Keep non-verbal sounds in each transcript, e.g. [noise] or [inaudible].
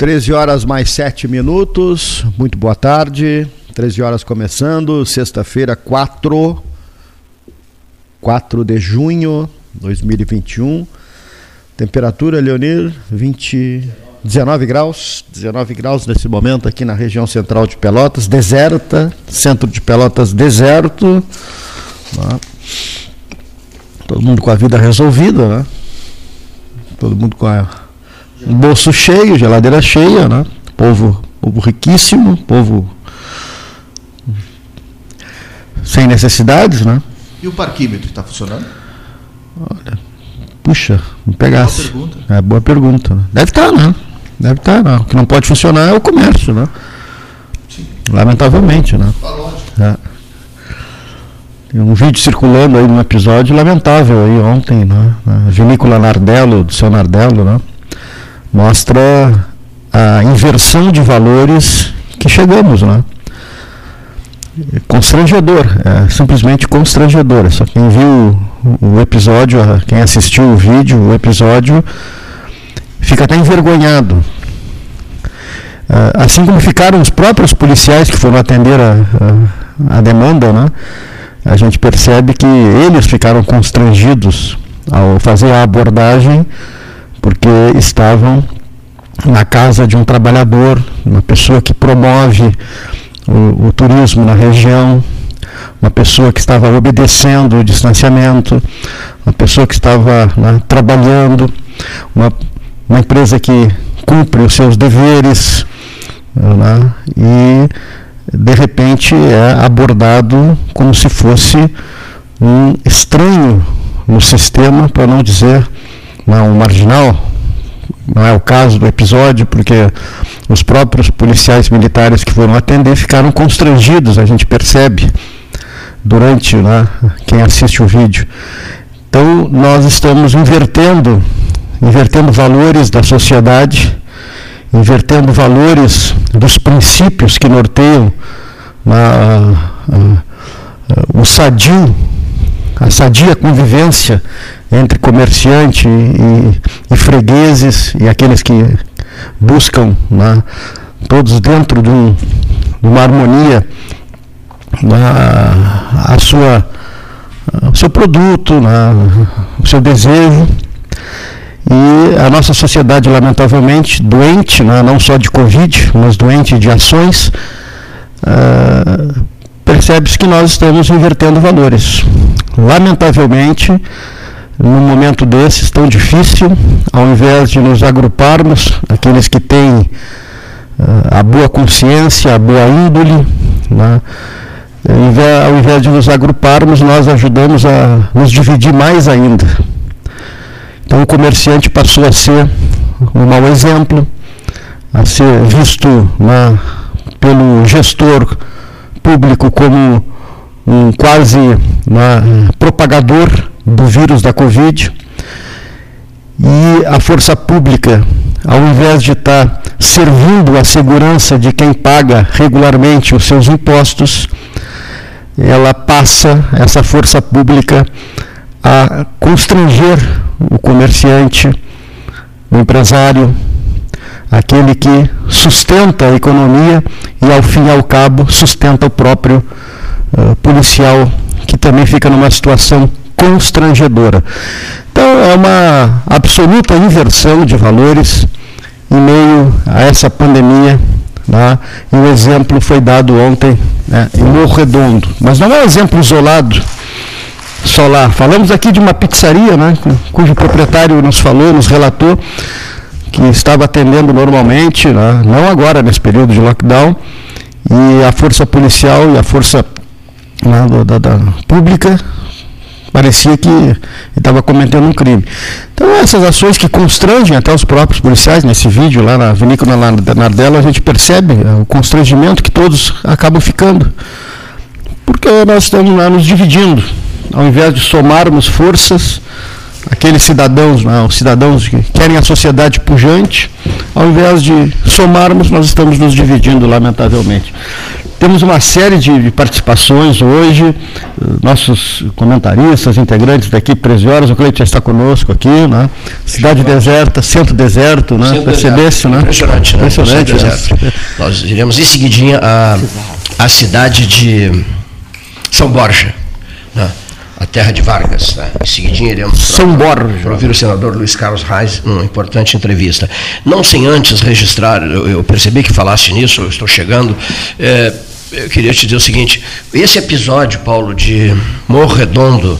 13 horas mais 7 minutos. Muito boa tarde. 13 horas começando, sexta-feira, 4, 4 de junho de 2021. Temperatura, Leonir, 20, 19 graus. 19 graus nesse momento aqui na região central de Pelotas, deserta. Centro de Pelotas, deserto. Né? Todo mundo com a vida resolvida, né? Todo mundo com a bolso cheio, geladeira cheia, né? Povo, povo riquíssimo, povo sem necessidades, né? E o parquímetro está funcionando? Olha, puxa, me pegasse. Boa pergunta. É boa pergunta. Né? Deve estar, tá, né? Deve estar, tá, né? O que não pode funcionar é o comércio, né? Sim. Lamentavelmente, né? Tá é. Tem um vídeo circulando aí num episódio lamentável aí ontem, né? A vinícola Nardello, do seu Nardello, né? Mostra a inversão de valores que chegamos, né? Constrangedor, é simplesmente constrangedor. Só quem viu o episódio, quem assistiu o vídeo, o episódio, fica até envergonhado. É, assim como ficaram os próprios policiais que foram atender a, a, a demanda, né? a gente percebe que eles ficaram constrangidos ao fazer a abordagem porque estavam na casa de um trabalhador, uma pessoa que promove o, o turismo na região, uma pessoa que estava obedecendo o distanciamento, uma pessoa que estava né, trabalhando, uma, uma empresa que cumpre os seus deveres, né, e de repente é abordado como se fosse um estranho no sistema, para não dizer né, um marginal, não é o caso do episódio, porque os próprios policiais militares que foram atender ficaram constrangidos, a gente percebe durante né, quem assiste o vídeo. Então nós estamos invertendo, invertendo valores da sociedade, invertendo valores dos princípios que norteiam né, o sadio, a sadia convivência entre comerciante e, e fregueses e aqueles que buscam né, todos dentro de, um, de uma harmonia né, a sua o seu produto, né, o seu desejo e a nossa sociedade lamentavelmente doente, né, não só de covid, mas doente de ações uh, percebe-se que nós estamos invertendo valores. Lamentavelmente num momento desses tão difícil, ao invés de nos agruparmos, aqueles que têm uh, a boa consciência, a boa índole, né? ao invés de nos agruparmos, nós ajudamos a nos dividir mais ainda. Então o comerciante passou a ser um mau exemplo, a ser visto né, pelo gestor público como um quase né, propagador do vírus da Covid. E a força pública, ao invés de estar servindo a segurança de quem paga regularmente os seus impostos, ela passa, essa força pública, a constranger o comerciante, o empresário, aquele que sustenta a economia e, ao fim e ao cabo, sustenta o próprio uh, policial, que também fica numa situação constrangedora. Então, é uma absoluta inversão de valores em meio a essa pandemia. Né? E o exemplo foi dado ontem né, em Morro Redondo. Mas não é um exemplo isolado só lá. Falamos aqui de uma pizzaria, né, cujo proprietário nos falou, nos relatou que estava atendendo normalmente, né, não agora nesse período de lockdown, e a força policial e a força né, da, da, da pública parecia que estava cometendo um crime. Então, essas ações que constrangem até os próprios policiais, nesse vídeo lá na vinícola Nardella, a gente percebe é, o constrangimento que todos acabam ficando. Porque nós estamos lá nos dividindo, ao invés de somarmos forças, aqueles cidadãos, não, os cidadãos que querem a sociedade pujante, ao invés de somarmos, nós estamos nos dividindo, lamentavelmente. Temos uma série de participações hoje, nossos comentaristas, integrantes da equipe 13 horas, o Cleiton já está conosco aqui, né? Cidade deserta, centro deserto, né? Centro Percebesse, né? Impressionante, né? Impressionante. É. deserto. Nós iremos em seguidinha a, a cidade de São Borja, né? A terra de Vargas. Né? Em seguidinha iremos São Borja. para ouvir o senador Luiz Carlos Reis numa importante entrevista. Não sem antes registrar, eu, eu percebi que falaste nisso, eu estou chegando. é, eu queria te dizer o seguinte: esse episódio, Paulo, de Morro Redondo,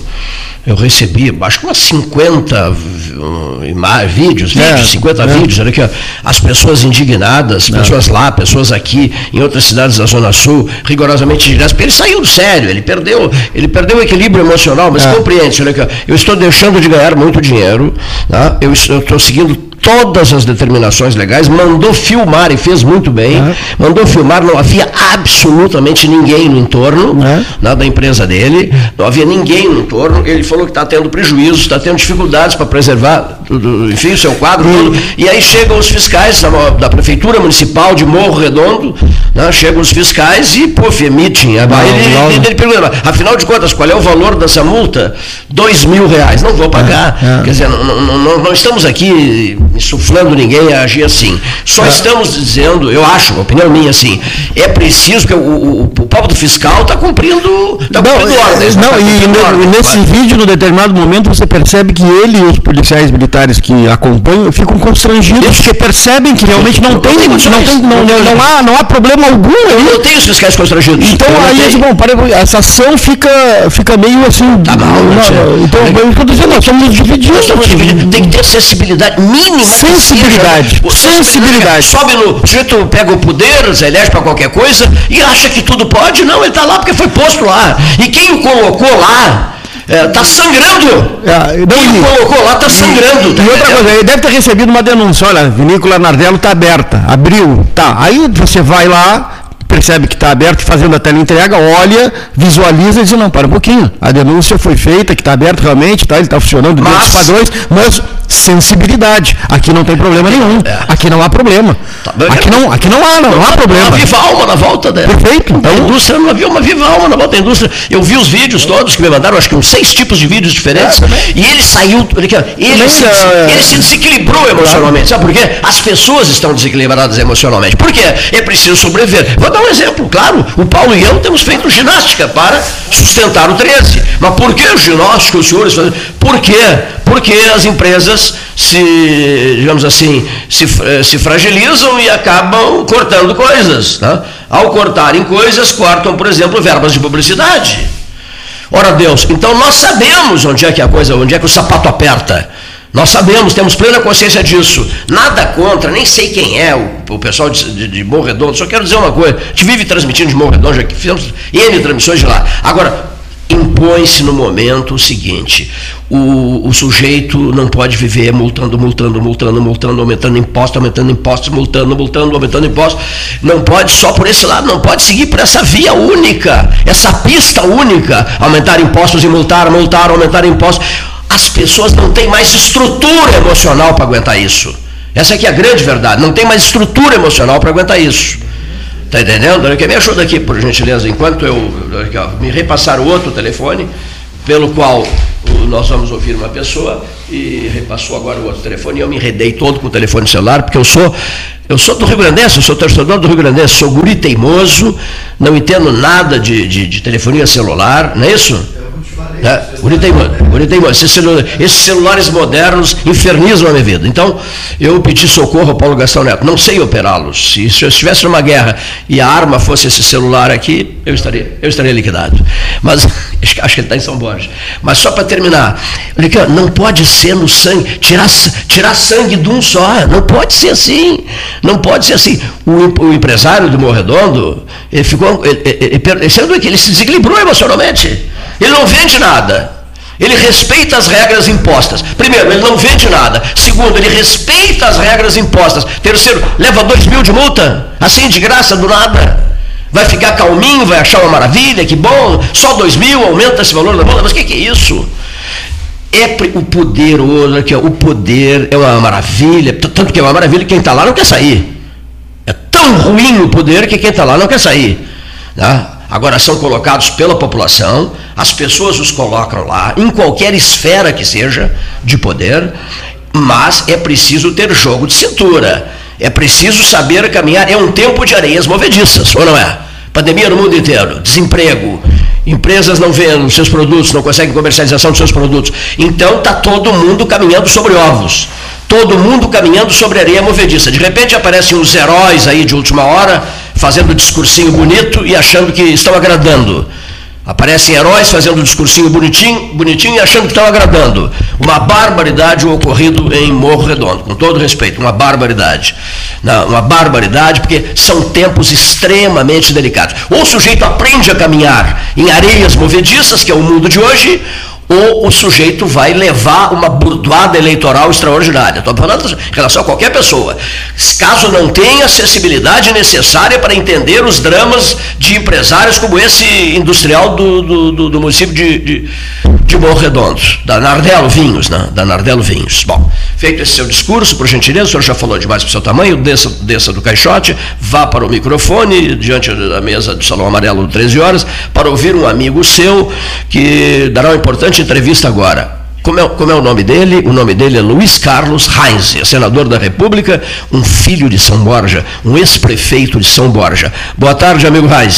eu recebi, acho que umas 50 uh, ima- vídeos, É, vídeos, 50 é. vídeos, olha aqui, ó, as pessoas indignadas, pessoas lá, pessoas aqui, em outras cidades da Zona Sul, rigorosamente indignadas, porque ele saiu do sério, ele perdeu, ele perdeu o equilíbrio emocional, mas É. compreende, olha aqui, ó, eu estou deixando de ganhar muito dinheiro, tá? eu estou seguindo todas as determinações legais, mandou filmar e fez muito bem, É. mandou filmar, não havia absolutamente ninguém no entorno É. né, da empresa dele, não havia ninguém no entorno, ele falou que está tendo prejuízo, está tendo dificuldades para preservar, tudo, enfim, o seu quadro todo, e aí chegam os fiscais da, da Prefeitura Municipal de Morro Redondo, né, chegam os fiscais e, pô, emitem, aí ele, não. ele, ele pergunta, afinal de contas, qual é o valor dessa multa? Dois mil reais, não vou pagar, É, é. quer dizer, não, não- não- não estamos aqui insuflando ninguém a agir assim, só estamos dizendo, eu acho, opinião minha assim, é preciso que o, o, o povo do fiscal está cumprindo, está Não, cumprindo ordens. não, tá e, cumprindo ne- ordens, nesse mas- vídeo, no determinado momento, você percebe que ele e os policiais militares que acompanham ficam constrangidos, porque percebem que realmente não tem, não, tem, não, não, não há, não há problema algum ali. Eu tenho os fiscais constrangidos. Então não aí, bom, para, essa ação fica, fica meio assim. Tá mal, não- Tchê? então, eu estou dizendo, nós somos divididos. Nós estamos dividindo. Tem que ter sensibilidade mínima. Sensibilidade. O- sensibilidade. Sobe no. O sujeito pega o poder, se elege para qualquer coisa e acha que tudo pode. Não, ele está lá porque foi posto lá. E quem o colocou lá está sangrando. É, não, Quem o colocou lá está sangrando. tá E outra entendendo? coisa, ele deve ter recebido uma denúncia, olha, a vinícola Nardello está aberta, abriu, tá. Aí você vai lá, percebe que está aberto, fazendo a teleentrega, olha, visualiza e diz, não, para um pouquinho, a denúncia foi feita, que está aberto realmente, tá, ele está funcionando dentro Mas- dos padrões, mas sensibilidade, aqui não tem problema nenhum, É. aqui não há problema, Tá aqui não, aqui não há, não, há Uma problema. viva alma na volta dela. Perfeito, então- A indústria não havia uma viva alma na volta da indústria. Eu vi os vídeos todos que me mandaram, acho que uns seis tipos de vídeos diferentes. e ele saiu, ele, Também, se, é, ele se desequilibrou emocionalmente. Sabe por quê? As pessoas estão desequilibradas emocionalmente. Por quê? É preciso sobreviver. Vou dar um exemplo, claro. O Paulo e eu temos feito ginástica para sustentar o 13. Mas por que ginástica, os senhores fazem? Por quê? Porque as empresas se, digamos assim, se, eh, se fragilizam e acabam cortando coisas. Tá? Ao cortarem coisas, cortam, por exemplo, verbas de publicidade. Ora Deus, então nós sabemos onde é que a coisa, onde é que o sapato aperta. Nós sabemos, temos plena consciência disso. Nada contra, nem sei quem é o, o pessoal de, de, de Morro Redondo. Só quero dizer uma coisa: a gente vive transmitindo de Morro Redondo, já que fizemos N transmissões de lá. Agora, impõe-se no momento o seguinte: o, o sujeito não pode viver multando, multando, multando, multando, aumentando impostos, aumentando impostos, multando, multando, aumentando impostos. Não pode só por esse lado, não pode seguir por essa via única, essa pista única: aumentar impostos e multar, multar, aumentar impostos. As pessoas não têm mais estrutura emocional para aguentar isso. Essa aqui é a grande verdade. Não tem mais estrutura emocional para aguentar isso. Está entendendo? Me ajuda aqui, por gentileza, enquanto eu me repassar o outro telefone, pelo qual nós vamos ouvir uma pessoa, e repassou agora o outro telefone, e eu me enredei todo com o telefone celular, porque eu sou, eu sou do Rio Grandense, eu sou torcedor do Rio Grandense, sou guri teimoso, não entendo nada de, de, de telefonia celular, não é isso? É, guri teimoso. Esses, celu- esses celulares modernos infernizam a minha vida. Então, eu pedi socorro ao Paulo Gastão Neto. Não sei operá-los. Se, se eu estivesse numa guerra e a arma fosse esse celular aqui, eu estaria, eu estaria liquidado. Mas, [laughs] acho que ele está em São Borja. Mas só para terminar, não pode ser no sangue, tirar, tirar sangue de um só. Não pode ser assim. Não pode ser assim. O, o empresário do Morredondo, ele ficou. Ele, ele, ele, que ele se desequilibrou emocionalmente. Ele não vende nada. Ele respeita as regras impostas. Primeiro, ele não vende nada. Segundo, ele respeita as regras impostas. Terceiro, leva dois mil de multa, assim de graça, do nada. Vai ficar calminho, vai achar uma maravilha, que bom, só dois mil, aumenta esse valor da multa. Mas o que, que é isso? É o poder, o, poder é uma maravilha, tanto que é uma maravilha que quem está lá não quer sair. É tão ruim o poder que quem está lá não quer sair. Né? Agora são colocados pela população, as pessoas os colocam lá, em qualquer esfera que seja de poder, mas é preciso ter jogo de cintura. É preciso saber caminhar. É um tempo de areias movediças, ou não é? Pandemia no mundo inteiro, desemprego, empresas não vendem seus produtos, não conseguem comercialização dos seus produtos. Então está todo mundo caminhando sobre ovos. Todo mundo caminhando sobre areia movediça. De repente aparecem uns heróis aí de última hora, fazendo discursinho bonito e achando que estão agradando. Aparecem heróis fazendo discursinho bonitinho, bonitinho e achando que estão agradando. Uma barbaridade o ocorrido em Morro Redondo, com todo respeito, uma barbaridade. Não, uma barbaridade, porque são tempos extremamente delicados. Ou o sujeito aprende a caminhar em areias movediças, que é o mundo de hoje, ou o sujeito vai levar uma burdoada eleitoral extraordinária. Estou falando em relação a qualquer pessoa. Caso não tenha acessibilidade necessária para entender os dramas de empresários como esse industrial do, do, do, do município de, de, de Redondo, da Nardelo Vinhos, né? da Nardelo Vinhos. Bom, feito esse seu discurso, por gentileza, o senhor já falou demais para o seu tamanho, desça, desça do caixote, vá para o microfone, diante da mesa do Salão Amarelo, 13 horas, para ouvir um amigo seu que dará uma importante entrevista agora. Como é, como é, o nome dele? O nome dele é Luiz Carlos Heinz, é senador da República, um filho de São Borja, um ex-prefeito de São Borja. Boa tarde, amigo. É,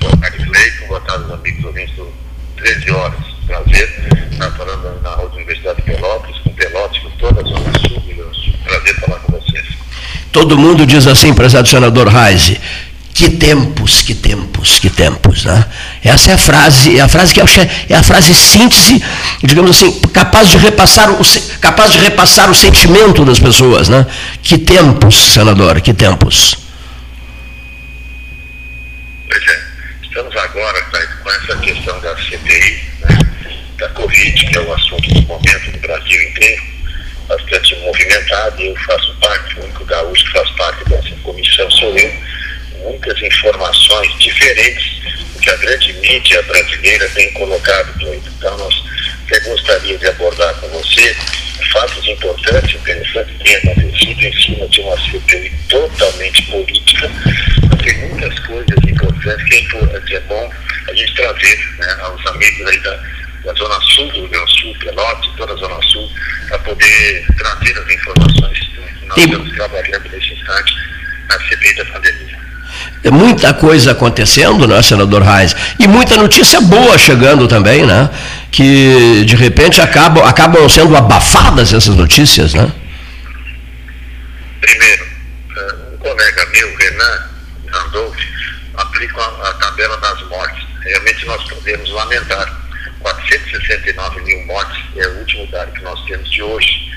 boa tarde, Leito. Boa tarde, amigos ouvintes do 13 Horas. Prazer estar falando na Universidade de Pelotas, com Pelotas, com toda a Zona Sul. Prazer falar com vocês. Todo mundo diz assim, prezado senador Heinz, que tempos, que tempos, que tempos, né? Essa é a frase, é a frase que é a frase síntese, digamos assim, capaz de repassar o, capaz de repassar o sentimento das pessoas, né? Que tempos, senador, que tempos. Pois é, estamos agora com essa questão da CPI, né? da Covid, que é o assunto do momento no Brasil inteiro, bastante movimentado, eu faço parte, o único gaúcho que faz parte dessa comissão sou eu muitas informações diferentes do que a grande mídia brasileira tem colocado, Doido. Então, nós até gostaria de abordar com você fatos importantes, interessantes, que têm acontecido em cima de uma CPI totalmente política. Tem muitas coisas importantes que é, bom a gente trazer né, aos amigos aí da, da Zona Sul, do Rio Grande do Sul, Pelotas, toda a Zona Sul, para poder trazer as informações que nós estamos trabalhando nesse instante na CPI da pandemia. É muita coisa acontecendo, né, senador Reis? E muita notícia boa chegando também, né? Que de repente acabam, acabam sendo abafadas essas notícias, né? Primeiro, eh, um colega meu, Renan Randolph, aplica a tabela das mortes. Realmente nós podemos lamentar. 469 mil mortes é o último dado que nós temos de hoje.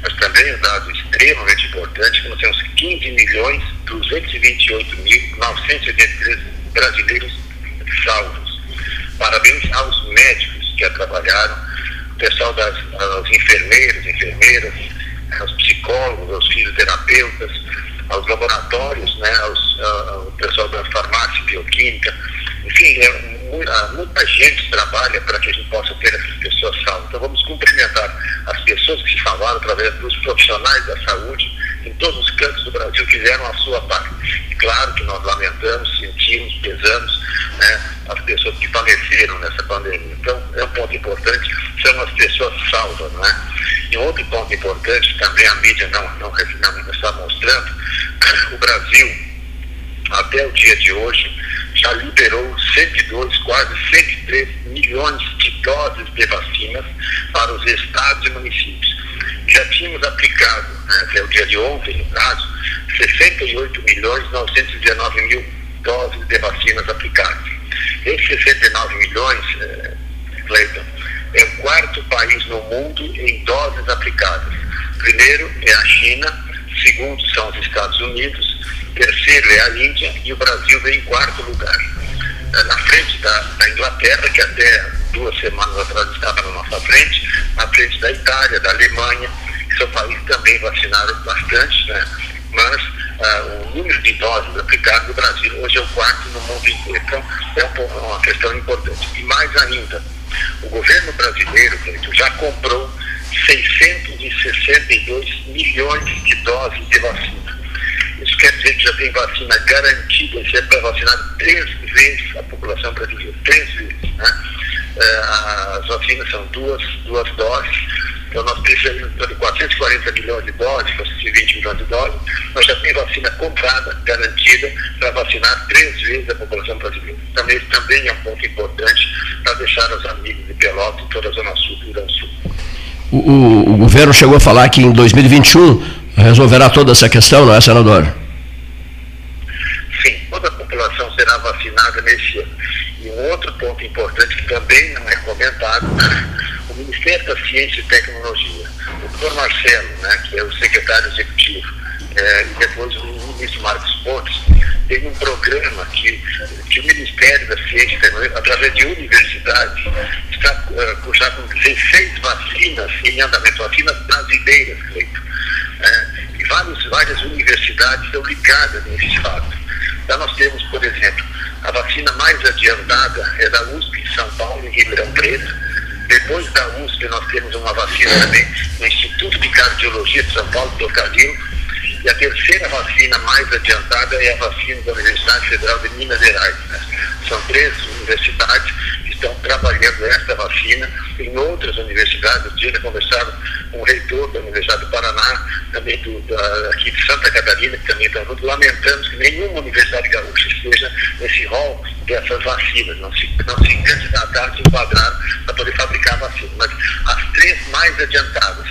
Mas também um dado extremamente importante, que nós temos 15 milhões 228.983 brasileiros salvos. Parabéns aos médicos que trabalharam, o pessoal das aos enfermeiros, enfermeiras, aos psicólogos, aos fisioterapeutas, aos laboratórios, né, aos, ao pessoal da farmácia bioquímica, enfim, é, muita, muita gente trabalha para que a gente possa ter essas pessoas salvas. Então vamos cumprimentar as pessoas que se salvaram através dos profissionais da saúde, em todos os cantos do Brasil fizeram a sua parte. E claro que nós lamentamos, sentimos, pesamos né, as pessoas que faleceram nessa pandemia. Então, é um ponto importante, são as pessoas salvas. Né? E outro ponto importante, também a mídia não, não, não está mostrando, [coughs] o Brasil, até o dia de hoje, já liberou 102, quase 103 milhões de doses de vacinas para os estados e municípios já tínhamos aplicado, né, até o dia de ontem, no caso, 68 milhões 919 mil doses de vacinas aplicadas. Esses 69 milhões, é, Cleiton, é o quarto país no mundo em doses aplicadas. Primeiro é a China, segundo são os Estados Unidos, terceiro é a Índia e o Brasil vem em quarto lugar. É, na frente da, da Inglaterra, que até duas semanas atrás estava na nossa frente, na frente da Itália, da Alemanha, que são países que também vacinaram bastante, né? mas ah, o número de doses aplicadas no Brasil hoje é o quarto no mundo inteiro. Então, é um, uma questão importante. E mais ainda, o governo brasileiro, já comprou 662 milhões de doses de vacina. Isso quer dizer que já tem vacina garantida, isso é para vacinar três vezes a população brasileira, três vezes. Né? É, as vacinas são duas, duas doses, então nós precisamos de 440 milhões de doses, 420 milhões de doses, nós já temos vacina comprada, garantida, para vacinar três vezes a população brasileira. Também, também é um ponto importante para deixar os amigos de Pelotas e toda a Zona Sul do Rio Grande do Sul. O, o, o governo chegou a falar que em 2021 resolverá toda essa questão, não é, senador? Sim, toda a população será vacinada nesse ano. E um outro ponto importante que também não é comentado, o Ministério da Ciência e Tecnologia, o doutor Marcelo, né, que é o secretário executivo, é, e depois o ministro Marcos Pontes, tem um programa que, que o Ministério da Ciência através de universidades, está uh, já com 16 vacinas em andamento, vacinas brasileiras, Cleiton. É, e vários, várias universidades estão ligadas nesse fato. Então nós temos, por exemplo, a vacina mais adiantada é da USP em São Paulo, em Ribeirão Preto. Depois da USP nós temos uma vacina também no Instituto de Cardiologia de São Paulo, do Cadilo. E a terceira vacina mais adiantada é a vacina da Universidade Federal de Minas Gerais. Né? São três universidades que estão trabalhando esta vacina em outras universidades. Eu tinha conversado com o reitor da Universidade do Paraná, também do, da, aqui de Santa Catarina, que também está. Lamentamos que nenhuma universidade gaúcha esteja nesse rol dessas vacinas. Não se, não se candidataram, se enquadraram para poder fabricar a vacina. Mas as três mais adiantadas,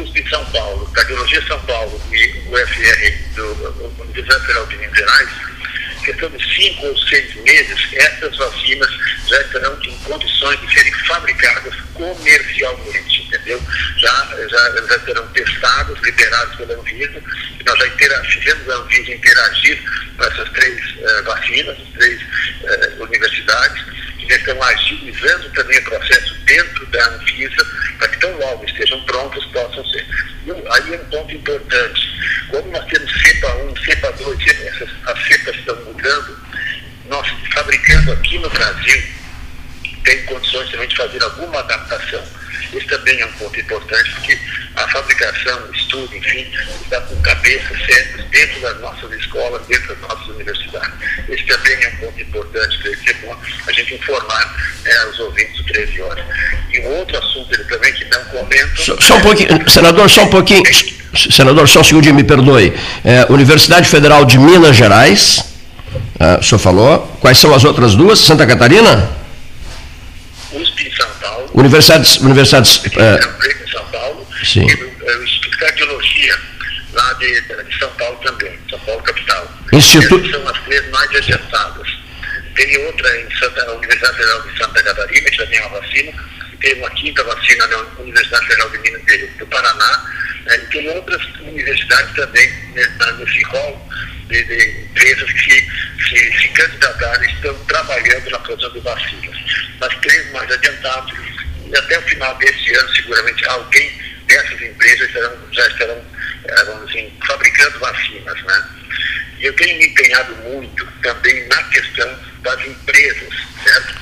USP São Paulo, Cardiologia São Paulo e UFR do Universidade Federal de Minas Gerais, questão de cinco ou seis meses, essas vacinas já estarão em condições de serem fabricadas comercialmente, entendeu? Já, já, já serão testadas, liberadas pela Anvisa, nós já intera fizemos a Anvisa interagir com essas três uh, vacinas, as três uh, universidades, que estão agilizando também o processo dentro da Anvisa, para que tão logo estejam prontas, possam ser. E aí é um ponto importante. Como nós temos cepa 1, cepa 2, essas, as cepas estão mudando, nós fabricando aqui no Brasil, tem condições também de fazer alguma adaptação. Esse também é um ponto importante, porque a fabricação, o estudo, enfim, está com cabeça certa dentro das nossas escolas, dentro das nossas universidades. Esse também é um ponto importante, que é bom a gente informar é, os ouvintes do 13 horas. E um outro assunto ele também que não comento. Só, só um pouquinho, senador, só um pouquinho. Senador, só um segundinho, me perdoe. É, Universidade Federal de Minas Gerais, é, o senhor falou. Quais são as outras duas? Santa Catarina? USP em São Paulo. Universidades. universidades é, em São Paulo. Sim. E o Instituto de Cardiologia, lá de, de, São Paulo também, São Paulo capital. Instituto. Essas são as três mais adiantadas. Tem outra em Santa, Universidade Federal de Santa Catarina, que já tem uma vacina. Tem uma quinta vacina na Universidade Federal de Minas de, do Paraná. Né, e tem outras universidades também né, nesse rol de, de, empresas que se, se candidataram e estão trabalhando na produção de vacinas. As três mais adiantadas, e até o final desse ano, seguramente, alguém dessas empresas estarão, já estarão, vamos assim, fabricando vacinas. Né? E eu tenho me empenhado muito também na questão das empresas, certo?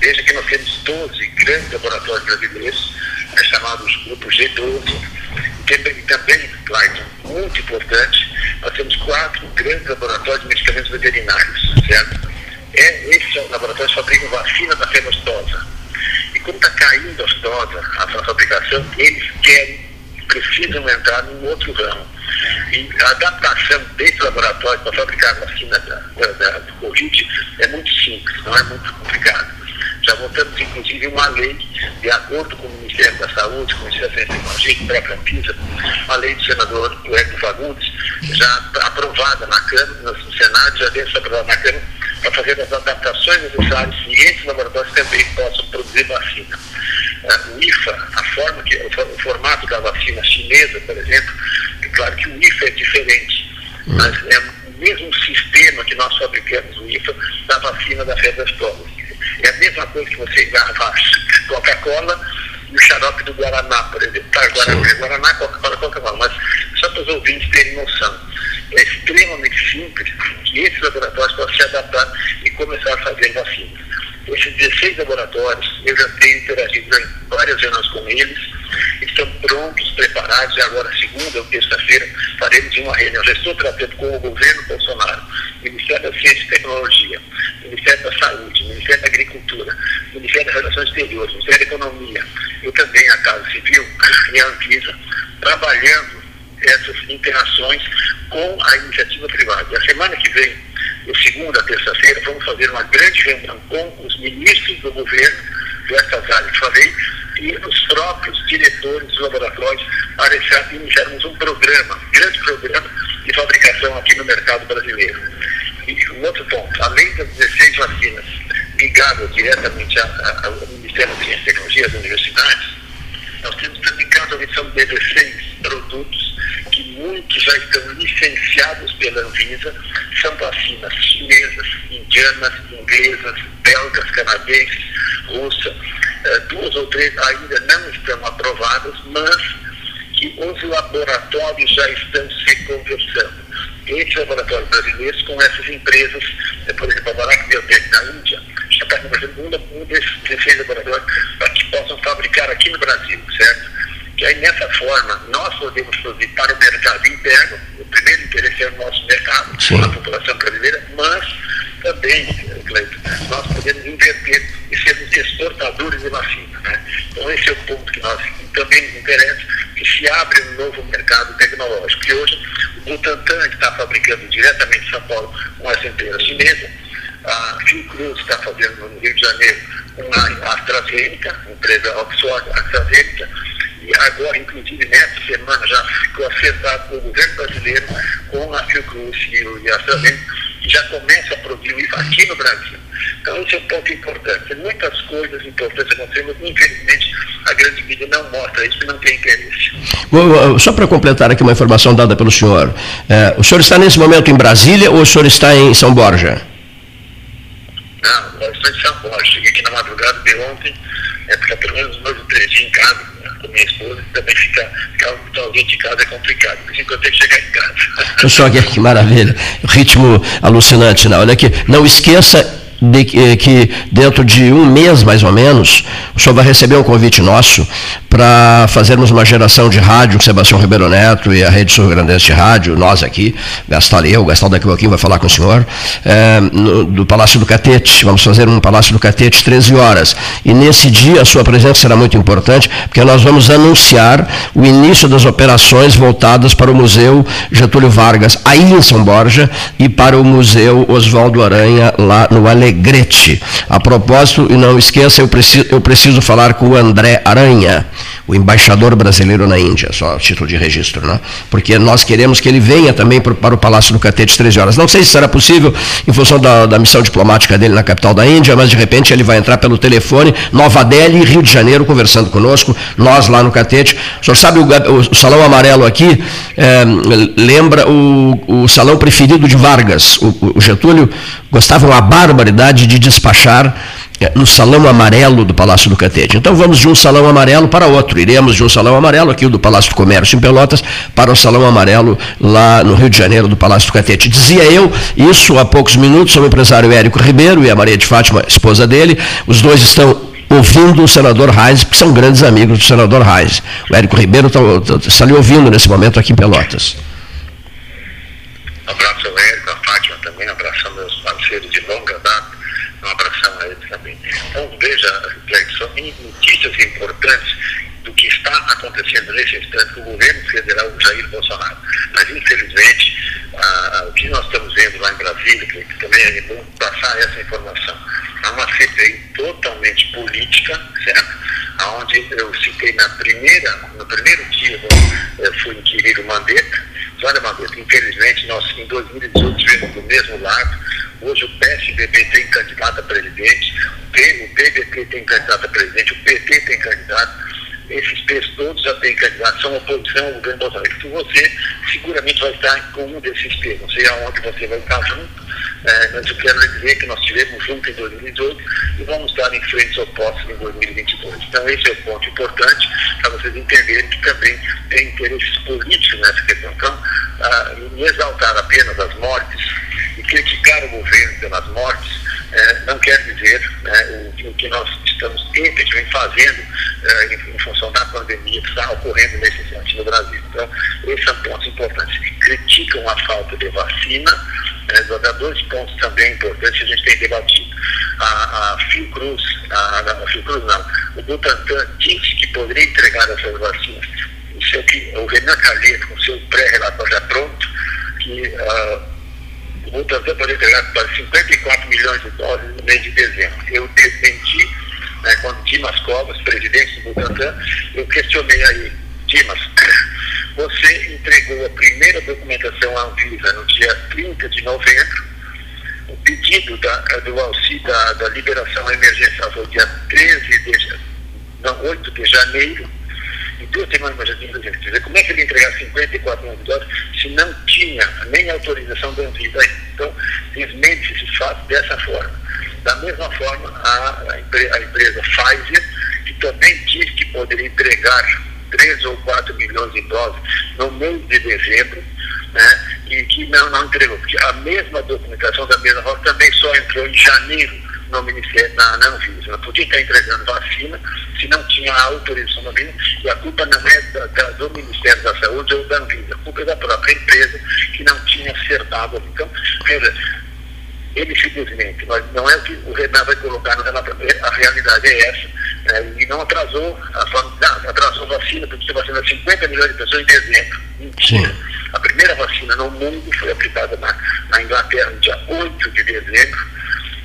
Veja que nós temos 12 grandes laboratórios brasileiros, é, chamados grupos G12, e também, Clayton, muito importante, nós temos quatro grandes laboratórios de medicamentos veterinários, certo? É, esses laboratórios fabricam vacina da febre aftosa. E como está caindo a aftosa, a fabricação, eles querem, precisam entrar num outro ramo. E a adaptação desse laboratório para fabricar a vacina da, da, da, do Covid é muito simples, não é muito complicado. Já votamos, inclusive, uma lei, de acordo com o Ministério da Saúde, com o Ministério da Tecnologia e própria Anvisa, a lei do senador Hélio Fagundes, já aprovada na Câmara, no Senado, já deve ser aprovada na Câmara, para fazer as adaptações necessárias e esses laboratórios também possam produzir vacina. Uh, o IFA, a forma que, o, formato da vacina chinesa, por exemplo, é claro que o IFA é diferente, mas é o mesmo sistema que nós fabricamos o IFA da vacina da febre aftosa. É a mesma coisa que você engarrafa Coca-Cola e o xarope do Guaraná, por exemplo. Tá, Guaraná, Guaraná Coca-Cola, Coca-Cola, mas só para os ouvintes terem noção. É extremamente simples que esses laboratórios possam se adaptar e começar a fazer vacinas. Esses 16 laboratórios, eu já tenho interagido em várias reuniões com eles, eles estão prontos, preparados, e agora, segunda ou terça-feira, faremos uma reunião. Já estou tratando com o governo Bolsonaro, Ministério da Ciência e Tecnologia, Ministério da Saúde, Ministério da Agricultura, Ministério das Relações Exteriores, Ministério da Economia, e também a Casa Civil e a Anvisa, trabalhando essas interações com a iniciativa privada. E a semana que vem, de segunda a terça-feira, vamos fazer uma grande reunião com os ministros do governo dessas áreas que falei e os próprios diretores dos laboratórios para iniciarmos um programa, um grande programa de fabricação aqui no mercado brasileiro. E um outro ponto, além das 16 vacinas ligadas diretamente ao Ministério da Ciência e Tecnologia, às universidades, nós temos também cada são 16 produtos que muitos já estão licenciados pela Anvisa, são vacinas chinesas, indianas, inglesas, belgas, canadenses, russas, eh, duas ou três ainda não estão aprovadas, mas que os laboratórios já estão se conversando. Esses laboratórios brasileiros com essas empresas, eh, por exemplo, a Barack Biotech na Índia, já está conversando um, um desses 16 laboratórios para que possam fabricar aqui no Brasil, certo? Que aí, nessa forma, nós podemos produzir para o mercado interno, o primeiro interesse é o nosso mercado, Sim. a população brasileira, mas também, Cleiton, nós podemos inverter e sermos exportadores de vacina. Né? Então, esse é o ponto que nós também nos interessa, que se abre um novo mercado tecnológico. Que hoje, o Butantan está fabricando diretamente em São Paulo com essa empresa chinesa, a Fiocruz está fazendo no Rio de Janeiro com a AstraZeneca, empresa Oxford AstraZeneca, e agora, inclusive, nessa semana já ficou acertado com o governo brasileiro com a Fiocruz e a AstraZeneca, que já começa a produzir aqui no Brasil. Então, esse é um ponto importante. Tem muitas coisas importantes acontecendo, mas, infelizmente, a grande mídia não mostra isso, porque não tem interesse. Só para completar aqui uma informação dada pelo senhor. É, o senhor está nesse momento em Brasília ou o senhor está em São Borja? Não, eu estou em São Borja. Cheguei aqui na madrugada de ontem, é porque pelo menos dois ou três dias em casa com minha esposa, também ficar, ficar alguém de casa é complicado. Por isso que eu tenho que chegar em casa. Olha só que, maravilha. Ritmo alucinante. Não. Olha aqui, não esqueça de que, que dentro de um mês, mais ou menos, o senhor vai receber um convite nosso para fazermos uma geração de rádio Sebastião Ribeiro Neto e a Rede Sul Grandense de Rádio, nós aqui, Gastal e eu, Gastal daqui a pouquinho vai falar com o senhor, é, no, do Palácio do Catete. Vamos fazer um Palácio do Catete 13 horas. E nesse dia a sua presença será muito importante, porque nós vamos anunciar o início das operações voltadas para o Museu Getúlio Vargas, aí em São Borja, e para o Museu Oswaldo Aranha, lá no Ale Alegrete. A propósito, e não esqueça, eu preciso, eu preciso falar com o André Aranha, o embaixador brasileiro na Índia, só título de registro, né? porque nós queremos que ele venha também para o Palácio do Catete 13 horas. Não sei se será possível, em função da, da, missão diplomática dele na capital da Índia, mas de repente ele vai entrar pelo telefone, Nova Delhi Rio de Janeiro, conversando conosco, nós lá no Catete. O senhor sabe, o, o salão amarelo aqui é, lembra o, o, salão preferido de Vargas. O, o Getúlio gostava uma barbaridade de despachar é, no salão amarelo do Palácio do Catete. Então vamos de um salão amarelo para outro. Iremos de um salão amarelo aqui do Palácio do Comércio em Pelotas para o salão amarelo lá no Rio de Janeiro do Palácio do Catete. Dizia eu isso há poucos minutos, sou o empresário Érico Ribeiro e a Maria de Fátima, esposa dele. Os dois estão ouvindo o senador Reis, porque são grandes amigos do senador Reis. O Érico Ribeiro está, está lhe ouvindo nesse momento aqui em Pelotas. Um abraço ao Érico, a Fátima também, um abraço aos meus parceiros de longa data um abração a eles também. Então, veja, Cleiton, notícias importantes. do que está acontecendo nesse instante com o governo federal Jair Bolsonaro. Mas, infelizmente, ah, o que nós estamos vendo lá em Brasília, que também é bom passar essa informação, há uma CPI totalmente política, certo? Onde eu citei na primeira, no primeiro dia, eu fui inquirir o Mandetta, olha, Mandetta, infelizmente, nós em 2018 estivemos do mesmo lado, Hoje o PSDB tem candidato a presidente, o PDT tem candidato a presidente, o PT tem candidato. Esses P's todos já têm candidato, são oposição ao governo Bolsonaro. Se você seguramente vai estar com um desses P's, não sei aonde você vai estar junto, é, mas eu quero dizer que nós estivemos juntos em 2018 e vamos estar em frentes opostas em 2022. Então esse é o ponto importante para vocês entenderem que também tem interesses políticos nessa questão. Então, ah, exaltar apenas as mortes e criticar o governo pelas mortes é, não quer dizer né, o, o, que nós estamos efetivamente fazendo é, em, em, função da pandemia que está ocorrendo nesse instante no Brasil. Então, esses são pontos importantes. Criticam a falta de vacina, é, dá dois pontos também importantes que a gente tem debatido. A, a Fiocruz, a, a Fiocruz não, o Butantan disse que poderia entregar essas vacinas. O, seu, o Renan Calheiros, com seu pré-relatório já pronto, que uh, o Butantan poderia entregar para 54 milhões de dólares no mês de dezembro. Eu desmenti, né, quando Dimas Covas, presidente do Butantan, eu questionei aí, Dimas, você entregou a primeira documentação à Anvisa no dia 30 de novembro, o pedido da, do auxílio da, da liberação emergencial foi dia 13 de, não, 8 de janeiro, em duas semanas mais de como é que ele entregar 54 milhões de dólares se não tinha nem autorização da Anvisa? Então, desmente esse fato dessa forma. Da mesma forma, a, a, empresa Pfizer, que também disse que poderia entregar 3 ou 4 milhões de doses no mês de dezembro, né, e que não, não entregou, porque a mesma documentação da mesma forma também só entrou em janeiro no Ministério, na, na Anvisa. Não podia estar entregando vacina se não tinha a autorização da Anvisa, e a culpa não é da, da, do Ministério da Saúde ou da Anvisa, a culpa é da própria empresa que não tinha acertado. Então, veja, ele simplesmente, não é o que o Renan vai colocar no relatório, a realidade é essa, é, e não atrasou, a, não, atrasou a vacina, porque você vacina 50 milhões de pessoas em dezembro. Mentira. Sim. A primeira vacina no mundo foi aplicada na, na Inglaterra no dia 8 de dezembro,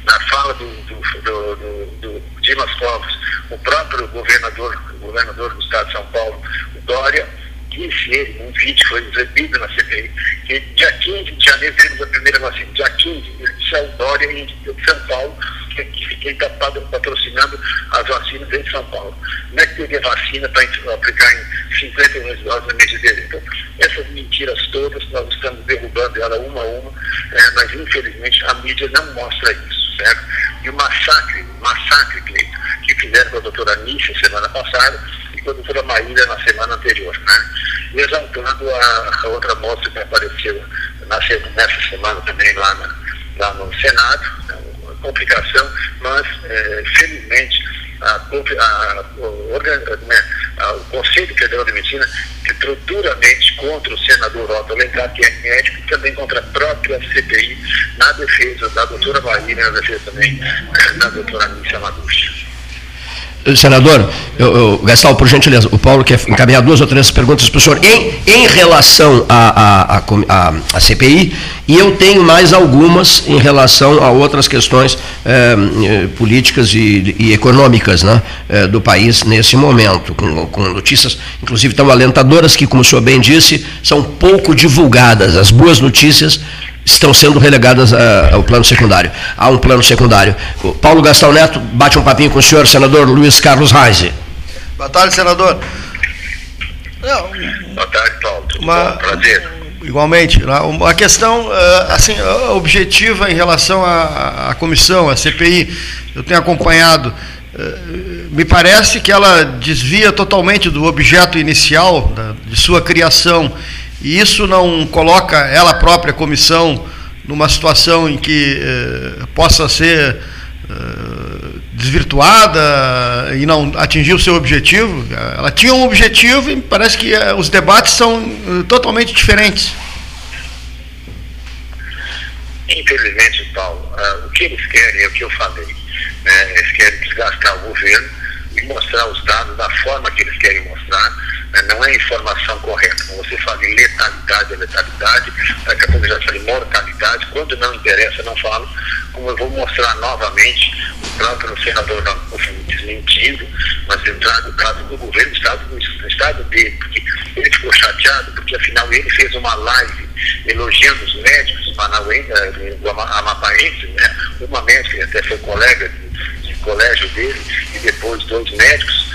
na fala do, do, do, do, do Dimas Covas, o próprio governador, o governador do estado de São Paulo, o Dória, disse ele, num vídeo foi exibido na CPI, que dia 15 de janeiro teremos a primeira vacina. Dia 15, ele disse ao Dória em São Paulo, que, que está patrocinando as vacinas em São Paulo. Como é que teria vacina para aplicar em 50 milhões de doses no mês de dezembro? Então, essas mentiras todas, nós estamos derrubando ela uma a uma, é, mas infelizmente a mídia não mostra isso, certo? E o massacre, massacre que, fizeram com a doutora Nícia semana passada, com a doutora Maíra na semana anterior, né? exaltando a, a outra moça que apareceu nessa semana também lá, na, lá no Senado, né? Complicação, mas é, felizmente a, a, o, né? o Conselho Federal de Medicina entrou duramente contra o senador Otto Alencar, que é médico, e também contra a própria CPI, na defesa da doutora Maíra, na defesa também da doutora Anícia Maducha. Senador, eu, eu, Gastal, por gentileza, o Paulo quer encaminhar duas ou três perguntas para o senhor em, em relação à a, CPI, e eu tenho mais algumas em relação a outras questões eh, políticas e, e econômicas né, eh, do país nesse momento, com, com, notícias, inclusive tão alentadoras, que, como o senhor bem disse, são pouco divulgadas. As boas notícias estão sendo relegadas a, ao plano secundário. Há um plano secundário. O Paulo Gastão Neto bate um papinho com o senhor, senador Luiz Carlos Reise. Boa tarde, senador. Não, Boa tarde, Paulo. Tudo uma, bom? Prazer. Igualmente. A questão eh, assim, objetiva em relação à, à comissão, à CPI, eu tenho acompanhado. Eh, me parece que ela desvia totalmente do objeto inicial de sua criação e isso não coloca ela própria, a comissão, numa situação em que eh, possa ser eh, desvirtuada e não atingir o seu objetivo. Ela tinha um objetivo e parece que eh, os debates são eh, totalmente diferentes. Infelizmente, Paulo, uh, o que eles querem é o que eu falei. Né? Eles querem desgastar o governo e mostrar os dados da forma que eles querem mostrar né? não é informação correta. Quando você fala em letalidade, é letalidade, daqui a pouco já falei mortalidade, quando não interessa, não falo, como eu vou mostrar novamente, o próprio senador não desmentindo, mas entrar no caso do governo do estado, do estado dele, porque ele ficou chateado, porque afinal ele fez uma live elogiando os médicos manauenses, eh, amapaenses, né? uma médica até foi colega de, de colégio dele, e depois dois médicos,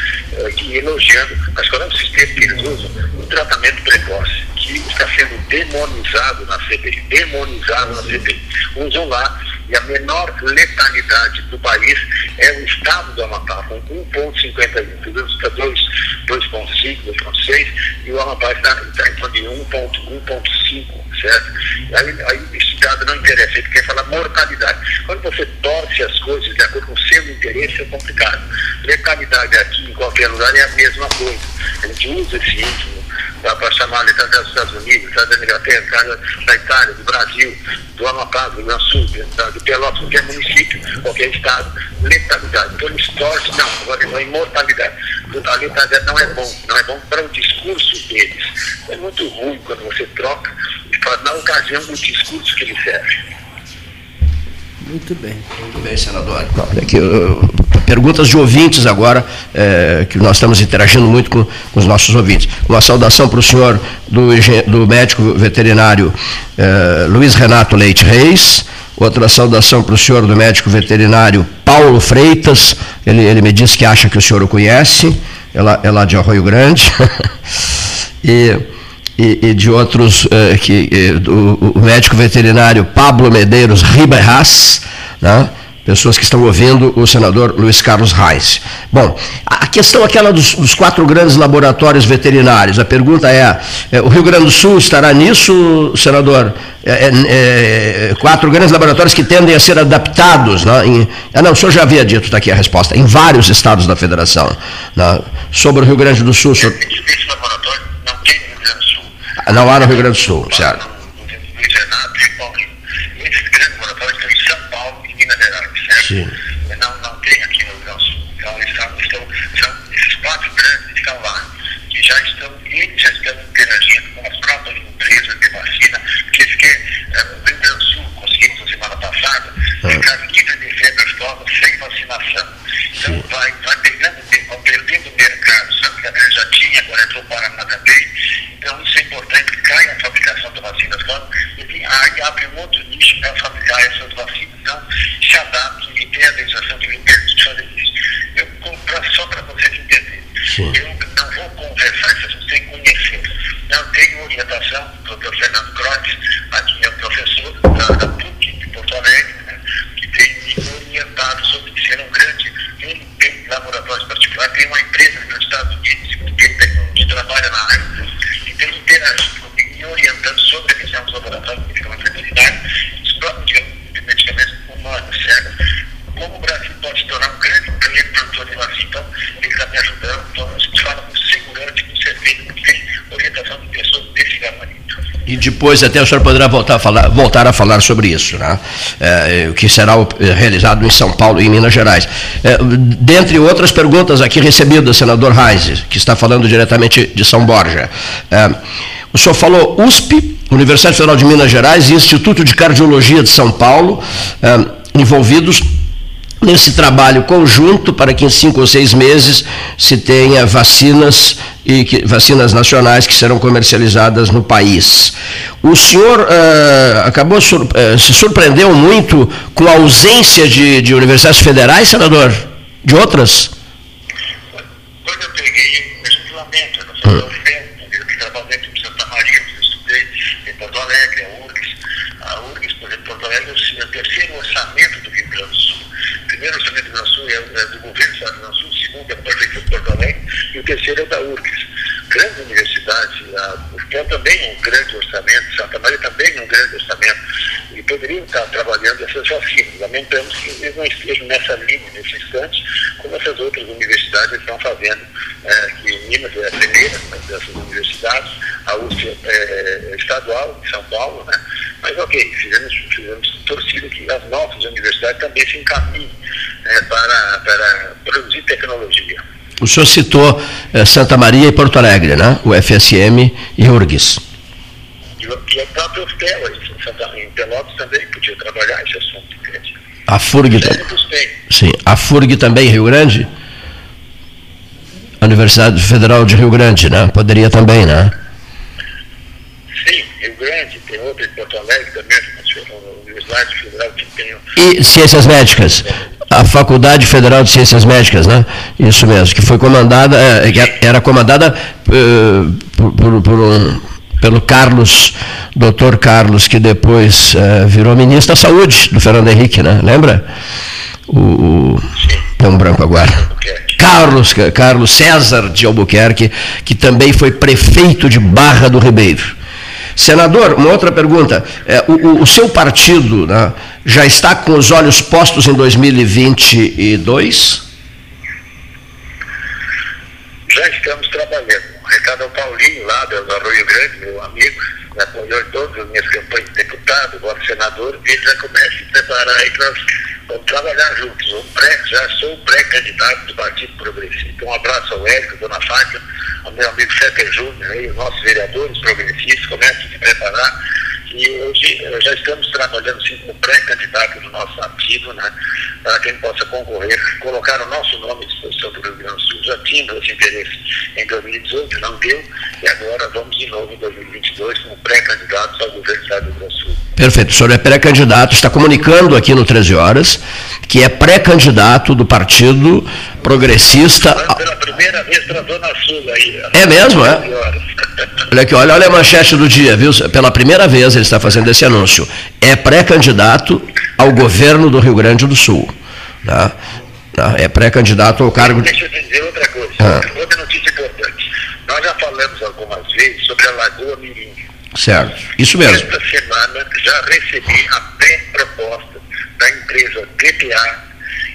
aqui elogiando, mas qual é sistema que eles usam? O tratamento precoce, que está sendo demonizado na CPI, demonizado na CPI. Usam lá e a menor letalidade do país é o estado do Amapá, com 1,51. Tivemos está 2,5, 2,6 e o Amapá está, está em torno de 1,5, certo? Aí, aí esse dado não interessa, ele quer falar mortalidade. Quando você torce as coisas de acordo com o seu interesse é complicado. Letalidade aqui, em qualquer lugar, é a mesma coisa. A gente usa esse ritmo para chamar a letalidade dos Estados Unidos, da Inglaterra, da Itália, do Brasil, do Amapá, do Rio do Sul, do Pelotas, qualquer município, qualquer estado, letalidade. Então eles torcem, não, agora a imortalidade. A letalidade não é bom, não é bom para o discurso deles. É muito ruim quando você troca na ocasião do discurso que ele serve. Muito bem. Muito bem, senador. Aqui, perguntas de ouvintes agora, é, que nós estamos interagindo muito com, com, os nossos ouvintes. Uma saudação para o senhor do, do médico veterinário é, Luiz Renato Leite Reis. Outra saudação para o senhor do médico veterinário Paulo Freitas. Ele, ele me disse que acha que o senhor o conhece. É lá, é lá de Arroio Grande. [laughs] e e, e de outros, eh, que, eh, do, o médico veterinário Pablo Medeiros Ribeiras, né? pessoas que estão ouvindo o senador Luiz Carlos Reis. Bom, a questão aquela dos, dos quatro grandes laboratórios veterinários, a pergunta é, é, o Rio Grande do Sul estará nisso, senador? É, é, é quatro grandes laboratórios que tendem a ser adaptados, né, em, ah, não, o senhor já havia dito, está aqui a resposta, em vários estados da federação. Né, sobre o Rio Grande do Sul... Não há no Rio Grande do Sul, certo? Sim. Não, não tem aqui no Rio Grande do Sul. Então, eles estão, estão, são, esses quatro grandes estão lá, que já estão, já estão interagindo com as próprias empresas de vacina, porque eles querem, é, o Rio Grande do Sul, conseguimos na semana passada, ah. ficar livre de febre aftosa sem vacinação. Então, vai, vai pegando, vai perdendo o mercado. Santa Catarina já tinha, agora entrou o Paraná também. Então, isso é importante que caia a fabricação de vacinas fora, e aí abre um outro nicho para fabricar essas vacinas. Então, se adapta e tem a legislação me permite de fazer isso. Eu, só para vocês entenderem, Sim. eu não vou conversar vocês têm que conhecer. Não tenho orientação do Dr. Fernando Croix, aqui é o professor da, da PUC de Porto Alegre, né, que tem me orientado sobre ser um grande, laboratórios particulares, tem uma empresa nos Estados Unidos que, que trabalha na área tem interagido comigo e orientando sobre a questão dos laboratórios de medicamentos veterinários, os próprios de medicamentos humanos, certo? Como o Brasil pode se tornar um grande primeiro produtor de vacina, então ele está me ajudando, então a gente fala com segurança, com certeza, porque tem orientação de pessoas desse gabarito. E depois até o senhor poderá voltar a falar, voltar a falar sobre isso, né? É, que será realizado em São Paulo e em Minas Gerais. É, dentre outras perguntas aqui recebidas, senador Reis, que está falando diretamente de São Borja. É, o senhor falou USP, Universidade Federal de Minas Gerais e Instituto de Cardiologia de São Paulo, é, envolvidos nesse trabalho conjunto para que em cinco ou seis meses se tenha vacinas e que, vacinas nacionais que serão comercializadas no país. O senhor uh, acabou sur, uh, se surpreendeu muito com a ausência de, de universidades federais, senador? De outras? Quando eu peguei, a gente lamenta, não sei hum. eu trabalho dentro de Santa Maria, eu estudei em Porto Alegre, a URGS. A URGS, por exemplo, Porto Alegre, é o terceiro orçamento do Rio Grande do Sul. O primeiro orçamento do Sul é, do governo do Estado do Sul, segundo é Prefeitura de Porto Alegre e o terceiro é da URGS. Grande universidade, a UFPEL também é um grande orçamento, Santa Maria também é um grande orçamento, e poderiam estar trabalhando essas vacinas. Lamentamos que eles não estejam nessa linha, nesse instante, como essas outras universidades estão fazendo, é, que Minas é a primeira dessas universidades, a UFP é, é estadual, em São Paulo, né? Mas ok, fizemos, fizemos torcida que as nossas universidades também se encaminhem é, para, para produzir tecnologia. O senhor citou eh, Santa Maria e Porto Alegre, né? O FSM e URGS. E a própria UFPEL, em Pelotas também podia trabalhar esse assunto. A FURG, sim, a FURG também, Rio Grande? A Universidade Federal de Rio Grande, né? Poderia também, né? Sim, Rio Grande, tem outra em Porto Alegre também, Universidade Federal tem... E ciências médicas? a Faculdade Federal de Ciências Médicas, né? Isso mesmo, que foi comandada, é, era comandada uh, por, por, por um, pelo Carlos, doutor Carlos, que depois uh, virou ministro da Saúde do Fernando Henrique, né? Lembra? O, o tem um branco agora. Carlos, Carlos César de Albuquerque, que também foi prefeito de Barra do Ribeiro. Senador, uma outra pergunta. É, o, o, seu partido né, já está com os olhos postos em 2022? Já estamos trabalhando. O recado ao Paulinho, lá do Arroio Grande, meu amigo, em todas as minhas campanhas de deputado, agora senador, e já começa a preparar aí para vamos trabalhar juntos. Um pré, já sou pré-candidato do Partido Progressista. Um abraço ao Érico, dona Fátima, ao meu amigo Fetter Júnior, aí, os nossos vereadores progressistas, começam a se preparar. E hoje já estamos trabalhando sim como pré-candidato do nosso partido, né, para quem possa concorrer, colocar o nosso nome à disposição do Rio Grande do Sul. Já tínhamos esse interesse em 2018, não deu, e agora vamos de novo em 2022 como pré-candidatos ao governo do Estado do Rio Grande do Sul. Perfeito. O senhor é pré-candidato, está comunicando aqui no 13 Horas que é pré-candidato do Partido Progressista. Pela primeira vez para a Zona Sul aí. É mesmo, é? Olha aqui, olha, olha a manchete do dia, viu? Pela primeira vez ele está fazendo esse anúncio. É pré-candidato ao governo do Rio Grande do Sul. Tá? Tá? É pré-candidato ao cargo. Deixa eu dizer outra coisa. Ah. Outra notícia importante. Nós já falamos algumas vezes sobre a Lagoa Mirim. Certo, isso mesmo. Esta semana já recebi a pré-proposta da empresa DPA,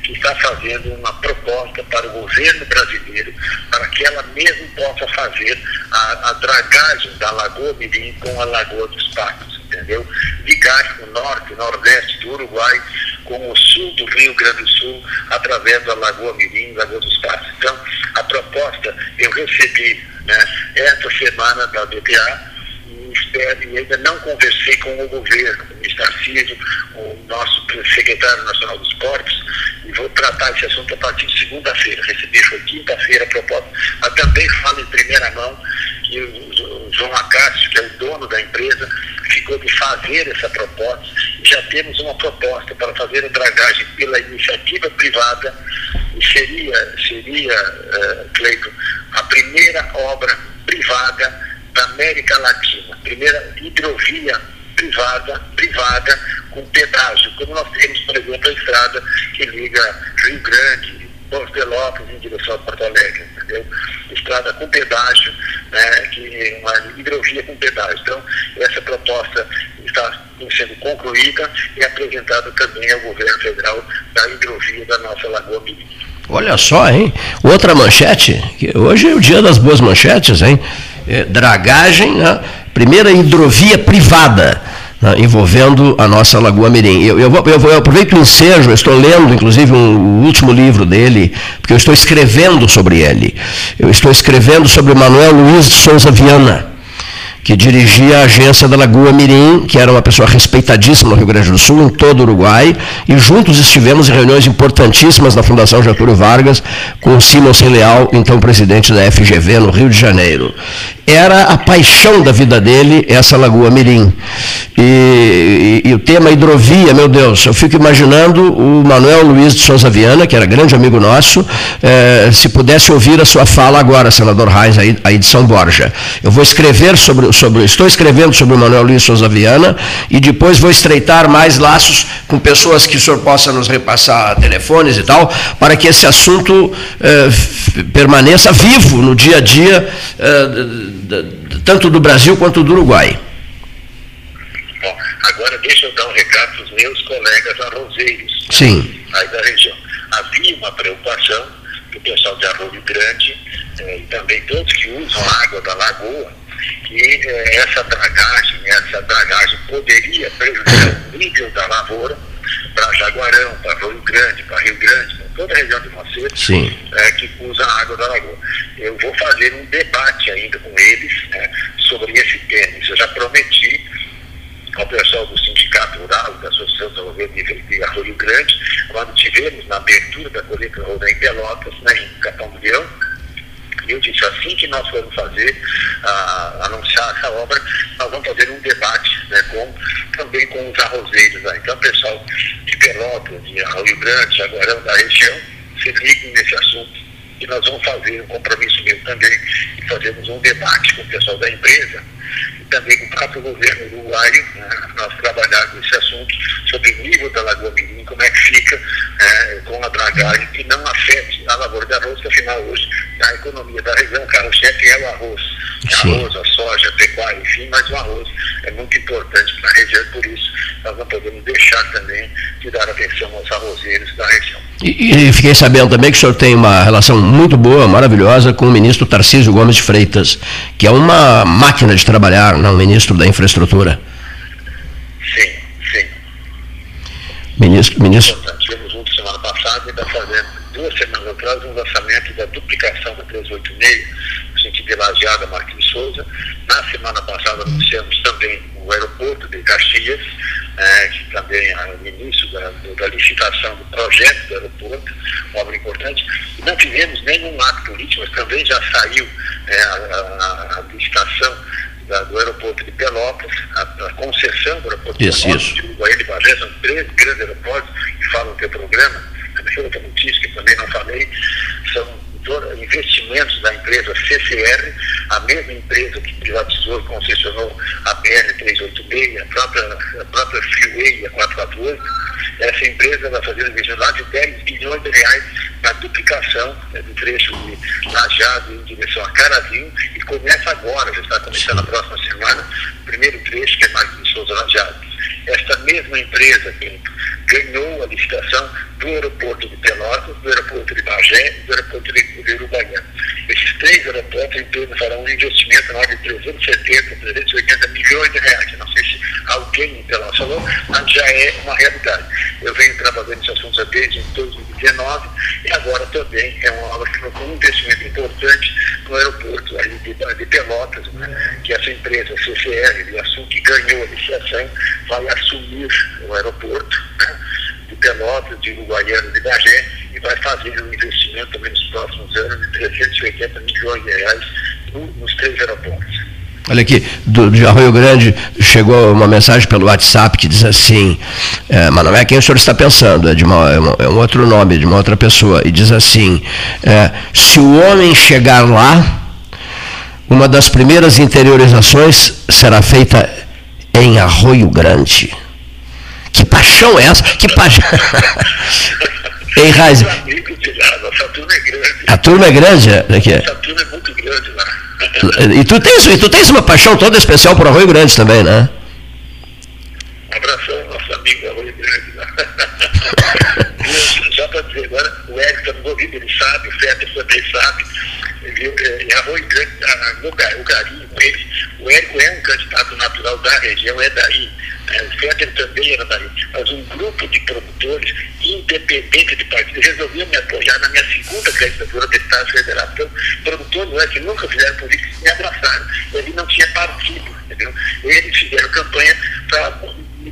que está fazendo uma proposta para o governo brasileiro, para que ela mesmo possa fazer a, a dragagem da Lagoa Mirim com a Lagoa dos Pacos, entendeu? Ligar o norte, nordeste do Uruguai com o sul do Rio Grande do Sul, através da Lagoa Mirim, Lagoa dos Pacos. Então, a proposta eu recebi né, esta semana da DPA, e ainda não conversei com o governo, com o Tarcísio, o nosso secretário nacional dos portos, e vou tratar esse assunto a partir de segunda-feira. Recebi foi quinta-feira a proposta. Mas também falo em primeira mão que o João Acácio, que é o dono da empresa, ficou de fazer essa proposta já temos uma proposta para fazer a dragagem pela iniciativa privada e seria, seria uh, a primeira obra privada da América Latina, primeira hidrovia privada, privada com pedágio, como nós temos, por exemplo, a estrada que liga Rio Grande, Porto Pelotas em direção a Porto Alegre, entendeu? Estrada com pedágio, né, que uma hidrovia com pedágio. Então, essa proposta está sendo concluída e apresentada também ao governo federal da hidrovia da nossa Lagoa Mirim. Olha só, hein? Outra manchete, hoje é o dia das boas manchetes, hein? É, dragagem, né? primeira hidrovia privada. Né? envolvendo a nossa Lagoa Mirim. Eu, eu, vou, eu, vou, eu aproveito o ensejo, estou lendo, inclusive, um, o último livro dele, porque eu estou escrevendo sobre ele. Eu estou escrevendo sobre Manuel Luiz de Souza Viana que dirigia a agência da Lagoa Mirim, que era uma pessoa respeitadíssima no Rio Grande do Sul, em todo o Uruguai, e juntos estivemos em reuniões importantíssimas na Fundação Getúlio Vargas, com o Simon. Leal, então presidente da FGV, no Rio de Janeiro. Era a paixão da vida dele, essa Lagoa Mirim. E, e, e o tema hidrovia, meu Deus, eu fico imaginando o Manuel Luiz de Souza Viana, que era grande amigo nosso, eh, se pudesse ouvir a sua fala agora, senador Reis, aí, aí de São Borja. Eu vou escrever sobre sobre, estou escrevendo sobre o Manuel Luiz Souza Viana e depois vou estreitar mais laços com pessoas que o senhor possa nos repassar telefones e tal, para que esse assunto eh, permaneça vivo no dia a dia, eh, tanto do Brasil quanto do Uruguai. Bom, agora deixa eu dar um recado para os meus colegas arrozeiros Sim. aí da região. Havia uma preocupação que o pessoal de Arroio Grande eh, e também todos que usam a água da lagoa que eh, essa dragagem, essa dragagem poderia prejudicar o nível da lavoura para Jaguarão, para Rio Grande, para Rio Grande, para toda a região de Macedo, eh, que usa a água da lagoa. Eu vou fazer um debate ainda com eles né, sobre esse tema. Isso eu já prometi ao pessoal do Sindicato Rural, da Associação de Desenvolvimento de Rio Grande, quando tivemos na abertura da colheita rural em Pelotas, né, em Capão do Leão, assim que nós formos fazer, anunciar essa obra, nós vamos fazer um debate né, com, também com os arrozeiros. Né? Então, pessoal de Pelotas, de Rio Grande, Jaguarão, da região, se liguem nesse assunto e nós vamos fazer um compromisso meu também e fazermos um debate com o pessoal da empresa também com o próprio governo uruguaio, né, nós trabalharmos esse assunto sobre o nível da Lagoa Mirim, como é que fica é, com a dragagem, que não afete a lavoura de arroz, que afinal hoje a economia da região, o carro-chefe é o arroz. Sim. Arroz, a soja, a pecuária, enfim, mas o arroz é muito importante para a região, por isso nós não podemos deixar também de dar atenção aos arrozeiros da região. E, e, fiquei sabendo também que o senhor tem uma relação muito boa, maravilhosa, com o ministro Tarcísio Gomes de Freitas, que é uma máquina de trabalhar, não, ministro da infraestrutura. Sim, sim. Ministro, ministro. Tivemos juntos semana passada e está fazendo duas semanas atrás um lançamento da duplicação da 386, no sentido de Lajeada, Marquinhos Souza. Na semana passada anunciamos também o aeroporto de Caxias, é, que também é o início da, da, licitação do projeto do aeroporto, uma obra importante. Não tivemos nenhum ato político, mas também já saiu é, a, a, a, licitação da, do aeroporto de Pelotas, a, a concessão do aeroporto isso, de Pelotas, isso. de Uruguai de Bagé, são três grandes aeroportos que falam no teu programa. A outra notícia que também não falei, são investimentos da empresa CCR, a mesma empresa que privatizou e concessionou a BR-386, a própria, a própria Freeway, a 448, essa empresa vai fazer um investimento de 10 bilhões de reais na duplicação né, do trecho de Lajado em direção a Carazinho e começa agora, já está começando na próxima semana, o primeiro trecho que é Marquinhos Souza Lajado. Esta mesma empresa ganhou a licitação do aeroporto de Pelotas, do aeroporto de Bagé e do aeroporto de, de Uruguaiana. Esses três aeroportos, em torno, farão um investimento na de 370, 380 milhões de reais. Não sei se alguém em Pelotas falou, mas já é uma realidade. Eu venho trabalhando nesse assunto desde 2019 e agora também é uma obra que com um investimento importante no aeroporto aí de, de Pelotas, né, que essa empresa CCR, de Assun, que ganhou a licitação, vai assumir o aeroporto de Pelotas, de Uruguaiana, de Bagé, e vai fazer um investimento também nos próximos anos de 380 milhões de reais nos três aeroportos. Olha aqui, do, de Arroio Grande chegou uma mensagem pelo WhatsApp que diz assim, é, mas não é quem o senhor está pensando, é, de uma, é, uma, é um outro nome, de uma outra pessoa, e diz assim, é, se o homem chegar lá, uma das primeiras interiorizações será feita em Arroio Grande. Que paixão é essa? Que paixão. [laughs] em Raiz. A turma é grande? Aqui. A turma é muito grande lá. E tu tens, e tu tens uma paixão toda especial por Arroio Grande também, né? Abração, nosso amigo Arroio Grande. Né? Só para dizer agora, o Eric está envolvido, ele sabe, o Fetter também sabe. Ele, em Arroio Grande, no, o Garinho, ele, o Érico é um candidato natural da região, é daí. Né? O Fetter também era daí. Mas um grupo de produtores, independente de partido, resolveu me apoiar na minha segunda candidatura a deputado federal. Então, produtores é que nunca fizeram política, me abraçaram. Ele não tinha partido, entendeu? Eles fizeram campanha para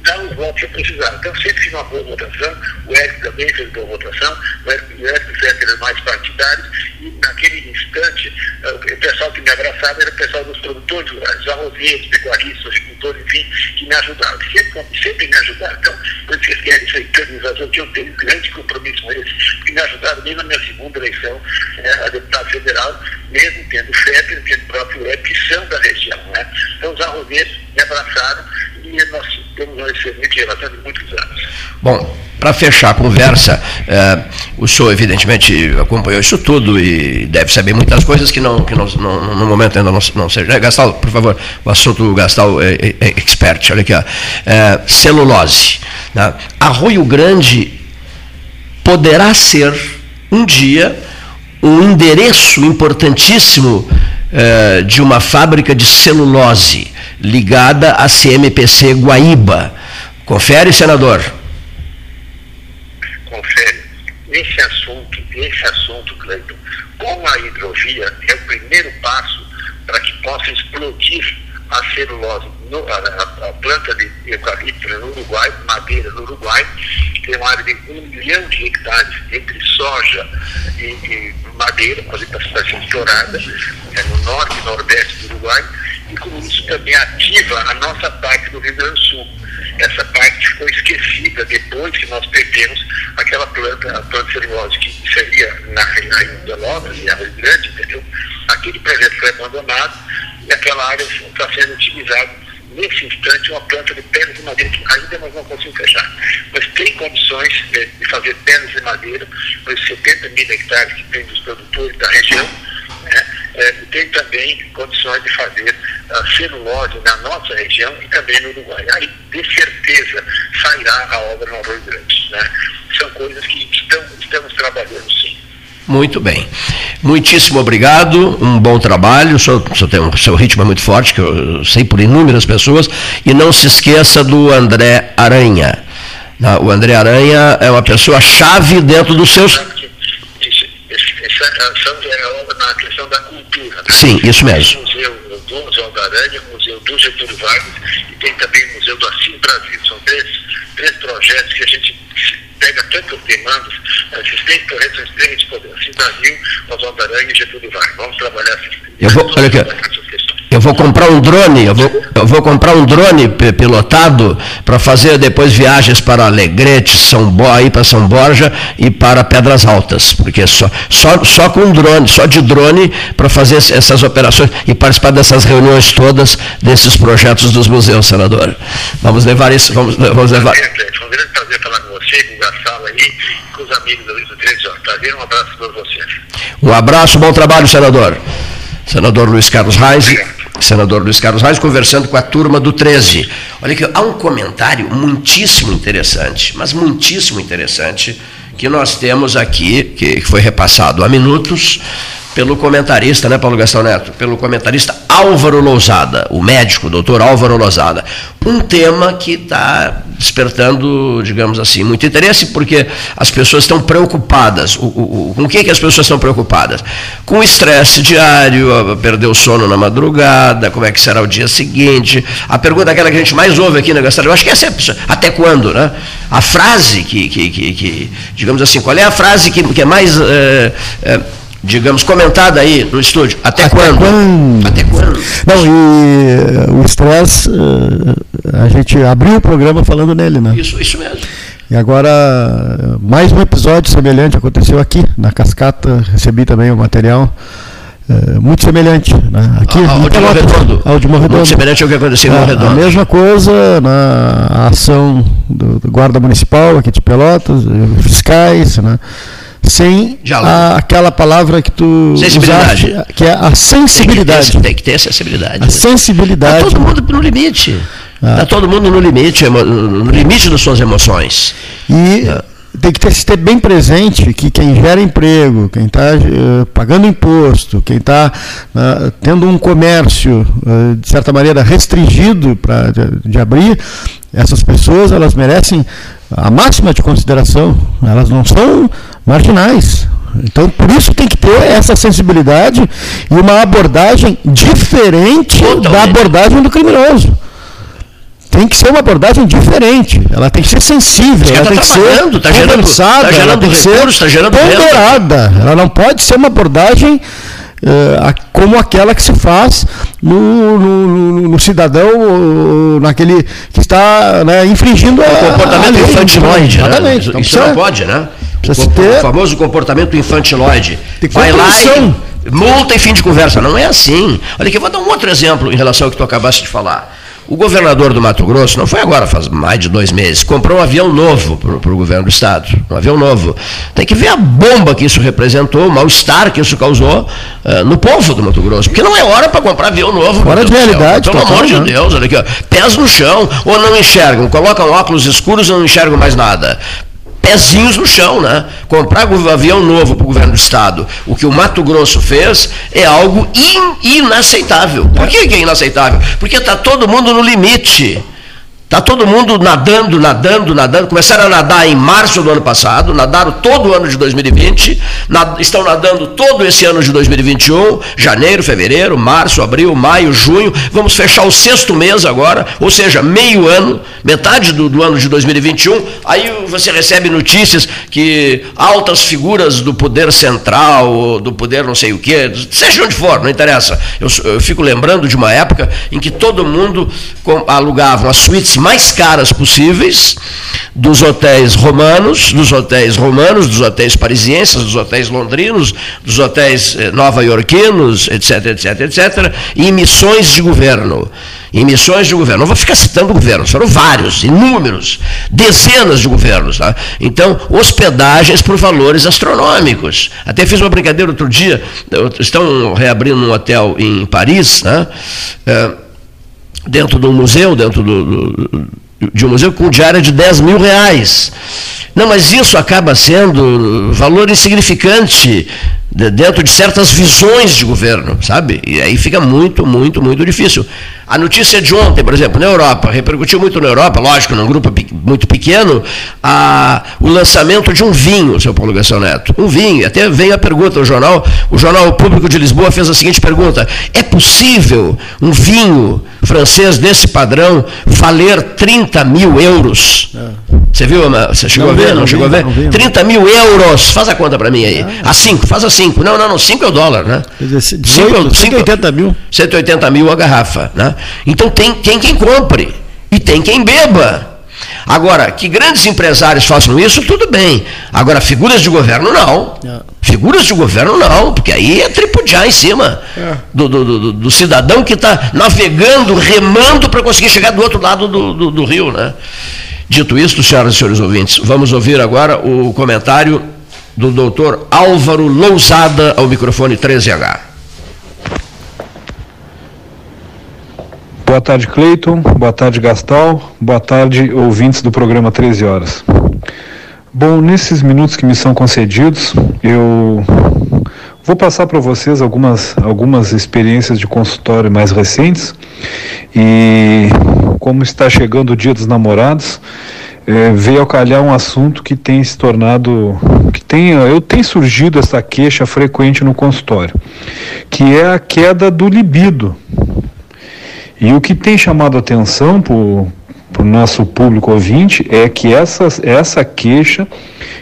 dar os votos que eu precisava. Então, sempre fiz uma boa votação, o Érico também fez boa votação, o Érico e o Érico eram mais partidários, e naquele instante, eh, o pessoal que me abraçava era o pessoal dos produtores rurais, arrozeiros, pecuaristas, agricultores, enfim, que me ajudavam. Sempre, sempre me ajudaram. Então, que eles querem essa canonização, que eu tenho um grande compromisso com eles, porque me ajudaram mesmo na minha segunda eleição é, a deputado federal, mesmo tendo FEP, tendo o próprio EP, que são da região. Né? Então, os arrozeiros me abraçaram e nós temos uma excelente relação de muitos anos. Bom, para fechar a conversa, é, o senhor evidentemente acompanhou isso tudo e deve saber muitas coisas que, não, que não, não no momento ainda não, não seja. É, Gastal, por favor, o assunto Gastal é, é, é expert, olha aqui, ó. É, celulose. Né? Arroio Grande poderá ser um dia um endereço importantíssimo de uma fábrica de celulose ligada à CMPC Guaíba. Confere, senador. Confere. Esse assunto, esse assunto, Cleiton, como a hidrovia é o primeiro passo para que possa explodir a celulose, no, a, a, planta de eucalipto no Uruguai, madeira no Uruguai, tem uma área de um milhão de hectares entre soja e, e madeira, mas está sendo explorada, é no norte e nordeste do Uruguai, e com isso também ativa a nossa parte do Rio Grande do Sul. Essa parte ficou esquecida depois que nós perdemos aquela planta, a planta celulose que seria na, na Pelotas, e a Rio Grande, entendeu? Aquele projeto foi abandonado e aquela área está sendo utilizada nesse instante uma planta de pedras de madeira que ainda nós não conseguimos fechar. Mas tem condições de, de fazer pedras de madeira, esses 70 mil hectares que tem dos produtores da região, né? é, e tem também condições de fazer a celulose na nossa região e também no Uruguai. Aí, de certeza, sairá a obra no Arroio Grande. Né? São coisas que estamos, estamos trabalhando sim. Muito bem. Muitíssimo obrigado, um bom trabalho. O senhor, o um, seu ritmo é muito forte, que eu sei por inúmeras pessoas. E não se esqueça do André Aranha. O André Aranha é uma pessoa chave dentro dos seus. Essa é na questão da cultura. Né? Sim, isso mesmo. Museu do Museu da Aranha, o Museu do Getúlio Vargas e tem também o Museu do Assim Brasil. São três, três projetos que a gente pega tantas demandas, esses três projetos são extremamente poderosos. Assim Brasil, Museu da Aranha e Getúlio Vargas. Vamos trabalhar essas, eu vou, olha aqui. Eu vou comprar um drone, eu vou, eu vou comprar um drone pilotado para fazer depois viagens para Alegrete, São Bo, aí para São Borja e para Pedras Altas, porque só, só, só com drone, só de drone para fazer essas operações e participar dessas reuniões todas desses projetos dos museus, senador. Vamos levar isso, vamos, vamos levar. Foi um grande prazer falar com você, com o Gassala aí, com os amigos do 13 horas. Prazer, um abraço para vocês. Um abraço, bom trabalho, senador. Senador Luiz Carlos Reis senador Luiz Carlos Reis, conversando com a turma do 13. Olha aqui, há um comentário muitíssimo interessante, mas muitíssimo interessante, que nós temos aqui, que foi repassado há minutos, pelo comentarista, né, Paulo Gastão Neto? Pelo comentarista Álvaro Lousada, o médico, o doutor Álvaro Lousada. Um tema que está despertando, digamos assim, muito interesse, porque as pessoas estão preocupadas. O, o, com o que, que as pessoas estão preocupadas? Com o estresse diário, perder o sono na madrugada, como é que será o dia seguinte. A pergunta aquela que a gente mais ouve aqui na Gastão, eu acho que é até quando, né? A frase que, que, que, que digamos assim, qual é a frase que, que é mais. É, é, digamos, comentada aí no estúdio. Até, Até quando? quando? Até quando? Não, e eh, o estresse, eh, a gente abriu o programa falando nele, né? Isso, isso mesmo. E agora, mais um episódio semelhante aconteceu aqui, na Cascata, recebi também o material. É, muito semelhante. Né? Aqui, ao, ao, de Morredondo. ao de Morredondo. Muito semelhante ao que aconteceu em é, Morredondo. A mesma coisa na ação do, do Guarda Municipal aqui de Pelotas, fiscais, né? Sem a, aquela palavra que tu usaste, que é a sensibilidade. Tem que ter, tem que ter sensibilidade. A sensibilidade. Está todo mundo no limite. Está ah. todo mundo no limite, no limite das suas emoções. E ah. tem que ter, ter bem presente que quem gera emprego, quem está uh, pagando imposto, quem está uh, ah, tendo um comércio, uh, de certa maneira, restringido pra, de, de abrir, essas pessoas elas merecem a máxima de consideração. Elas não são marginais. Então, por isso tem que ter essa sensibilidade e uma abordagem diferente Totalmente. da abordagem do criminoso. Tem que ser uma abordagem diferente. Ela tem que ser sensível, ela tá tem que ser tá gerando, tá gerando ela tem que ser tá gerando ponderada. Ela não pode ser uma abordagem Uh, como aquela que se faz no, no, no cidadão, naquele que está né, infringindo o comportamento infantiloide. Né? Exatamente. Então, Isso não pode, né? O, ter... o, famoso comportamento infantiloide. Vai lá e multa e fim de conversa. Não é assim. Olha aqui, eu vou dar um outro exemplo em relação ao que tu acabaste de falar. O governador do Mato Grosso, não foi agora, faz mais de dois meses, comprou um avião novo para o governo do Estado. Um avião novo. Tem que ver a bomba que isso representou, o mal-estar que isso causou uh, no povo do Mato Grosso. Porque não é hora para comprar avião novo. Fora de realidade. Pelo amor de Deus, olha aqui, ó, pés no chão, ou não enxergam, colocam óculos escuros e não enxergam mais nada pezinhos no chão, né? Comprar um avião novo para o governo do estado, o que o Mato Grosso fez é algo in, inaceitável. Por que, que é inaceitável? Porque está todo mundo no limite. Está todo mundo nadando, nadando, nadando. Começaram a nadar em março do ano passado, nadaram todo o ano de 2020, nad estão nadando todo esse ano de 2021, janeiro, fevereiro, março, abril, maio, junho. Vamos fechar o sexto mês agora, ou seja, meio ano, metade do, do ano de 2021. Aí você recebe notícias que altas figuras do poder central, do poder não sei o quê, seja onde for, não interessa. Eu, eu fico lembrando de uma época em que todo mundo alugava uma suíte mais caras possíveis dos hotéis romanos, dos hotéis romanos, dos hotéis parisienses, dos hotéis londrinos, dos hotéis eh, nova-iorquinos, etc, etc, etc, em missões de governo. Em missões de governo. Não vou ficar citando governos, foram vários, inúmeros, dezenas de governos. Tá? Então, hospedagens por valores astronômicos. Até fiz uma brincadeira outro dia, estão reabrindo um hotel em Paris, né? É, dentro de um museu, dentro do, do, de um museu com diária de 10 mil reais. Não, mas isso acaba sendo valor insignificante dentro de certas visões de governo, sabe? E aí fica muito, muito, muito difícil. A notícia de ontem, por exemplo, na Europa, repercutiu muito na Europa, lógico, num grupo muito pequeno, a, o lançamento de um vinho, seu Paulo Gastão Neto. Um vinho, até veio a pergunta, o jornal, o Jornal Público de Lisboa fez a seguinte pergunta: é possível um vinho francês desse padrão valer 30 mil euros? É. Você viu, você chegou não a ver? Vi, não, não, chegou vi, a ver? Vi, 30 mil euros, faz a conta para mim aí. Ah, a 5, faz a 5. Não, não, não, 5 é o dólar, né? 18, 180 mil. 180 mil a garrafa, né? Então tem, tem quem compre e tem quem beba. Agora, que grandes empresários façam isso, tudo bem. Agora, figuras de governo, não. É. Figuras de governo, não, porque aí é tripudiar em cima é. do, do, do, do, cidadão que está navegando, remando para conseguir chegar do outro lado do, do rio, né? Dito isto, senhoras e senhores ouvintes, vamos ouvir agora o comentário do doutor Álvaro Lousada ao microfone 13H. Boa tarde, Cleiton. Boa tarde, Gastal. Boa tarde, ouvintes do programa 13 Horas. Bom, nesses minutos que me são concedidos, eu vou passar para vocês algumas, algumas experiências de consultório mais recentes e como está chegando o Dia dos Namorados, é, veio calhar um assunto que tem se tornado, que tem, eu tenho surgido essa queixa frequente no consultório, que é a queda do libido e o que tem chamado atenção para o nosso público ouvinte é que essa, essa queixa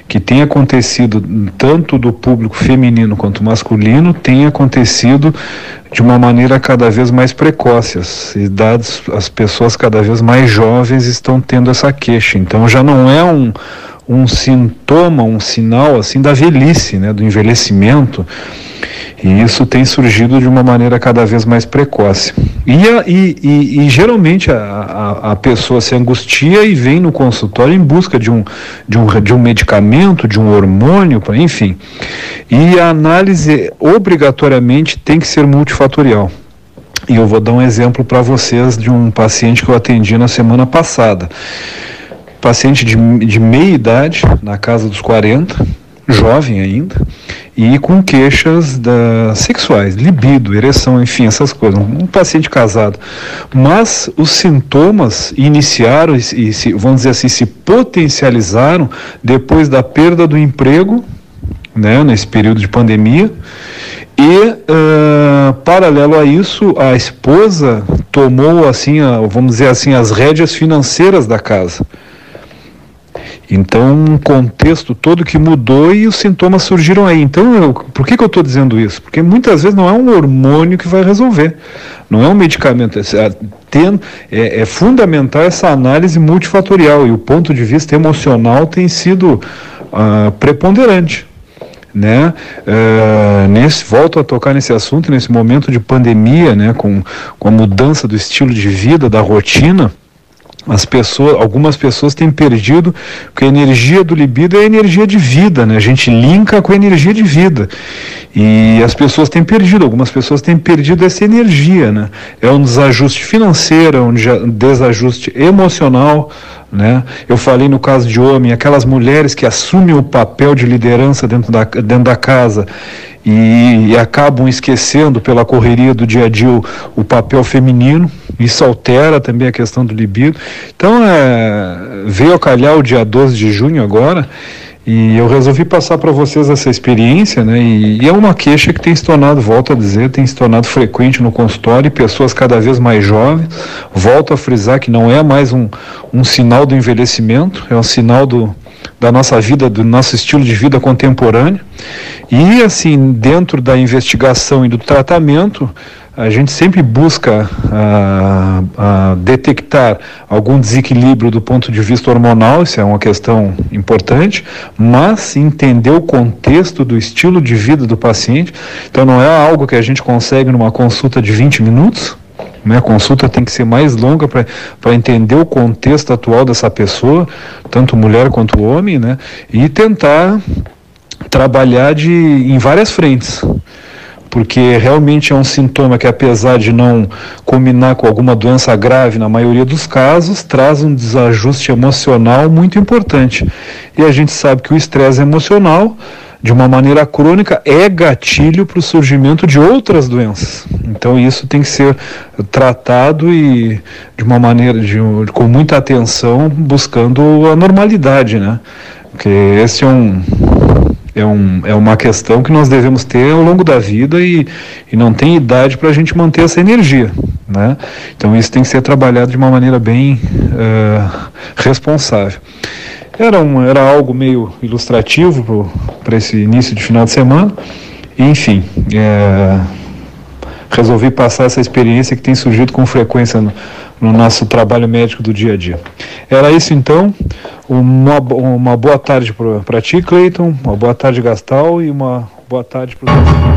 que tem acontecido tanto do público feminino quanto masculino tem acontecido de uma maneira cada vez mais precoce. As idades, as pessoas cada vez mais jovens estão tendo essa queixa. Então já não é um, um sintoma, um sinal assim da velhice, né, do envelhecimento e isso tem surgido de uma maneira cada vez mais precoce. E, a, e, e, e geralmente a, a, a, pessoa se angustia e vem no consultório em busca de um, de um, de um medicamento, de um hormônio, enfim. E a análise obrigatoriamente tem que ser multifatorial. E eu vou dar um exemplo para vocês de um paciente que eu atendi na semana passada. Paciente de, de meia idade, na casa dos 40, jovem ainda, e com queixas da, sexuais, libido, ereção, enfim, essas coisas. Um paciente casado. Mas os sintomas iniciaram e, se, vamos dizer assim, se potencializaram depois da perda do emprego, né, nesse período de pandemia. E, uh, paralelo a isso, a esposa tomou, assim, a, vamos dizer assim, as rédeas financeiras da casa. Então, um contexto todo que mudou e os sintomas surgiram aí. Então, eu, por que, que eu estou dizendo isso? Porque muitas vezes não é um hormônio que vai resolver, não é um medicamento. É, tem, é, é fundamental essa análise multifatorial e o ponto de vista emocional tem sido uh, preponderante. Né? Uh, nesse, volto a tocar nesse assunto, nesse momento de pandemia, né, com, com a mudança do estilo de vida, da rotina as pessoas, algumas pessoas têm perdido, porque a energia do libido é a energia de vida, né? A gente linka com a energia de vida. E as pessoas têm perdido, algumas pessoas têm perdido essa energia, né? É um desajuste financeiro, é um desajuste emocional, né? Eu falei no caso de homem, aquelas mulheres que assumem o papel de liderança dentro da, dentro da casa e, e acabam esquecendo pela correria do dia a dia o, o, papel feminino. Isso altera também a questão do libido. Então, é, veio a calhar o dia 12 de junho agora. E eu resolvi passar para vocês essa experiência, né? E, e, é uma queixa que tem se tornado, volto a dizer, tem se tornado frequente no consultório, pessoas cada vez mais jovens. Volto a frisar que não é mais um, um sinal do envelhecimento, é um sinal do, da nossa vida, do nosso estilo de vida contemporâneo. E, assim, dentro da investigação e do tratamento, a gente sempre busca ah, ah, detectar algum desequilíbrio do ponto de vista hormonal, isso é uma questão importante, mas entender o contexto do estilo de vida do paciente. Então não é algo que a gente consegue numa consulta de 20 minutos, né? A consulta tem que ser mais longa para entender o contexto atual dessa pessoa, tanto mulher quanto homem, né? e tentar trabalhar de, em várias frentes porque realmente é um sintoma que, apesar de não combinar com alguma doença grave, na maioria dos casos, traz um desajuste emocional muito importante. E a gente sabe que o estresse emocional, de uma maneira crônica, é gatilho para o surgimento de outras doenças. Então, isso tem que ser tratado e de uma maneira, de, com muita atenção, buscando a normalidade, né? Porque esse é um é, um, é uma questão que nós devemos ter ao longo da vida e, e não tem idade para a gente manter essa energia. Né? Então isso tem que ser trabalhado de uma maneira bem uh, responsável. Era, um, era algo meio ilustrativo para esse início de final de semana. Enfim, é, resolvi passar essa experiência que tem surgido com frequência no, no nosso trabalho médico do dia a dia. Era isso então. Uma, uma boa tarde para ti, Cleiton, uma boa tarde, Gastal, e uma boa tarde para os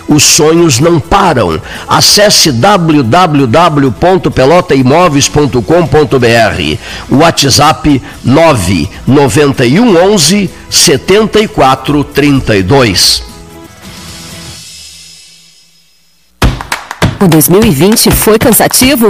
os sonhos não param. Acesse www.pelotaimoveis.com.br. WhatsApp 99111 7432. O 2020 foi cansativo?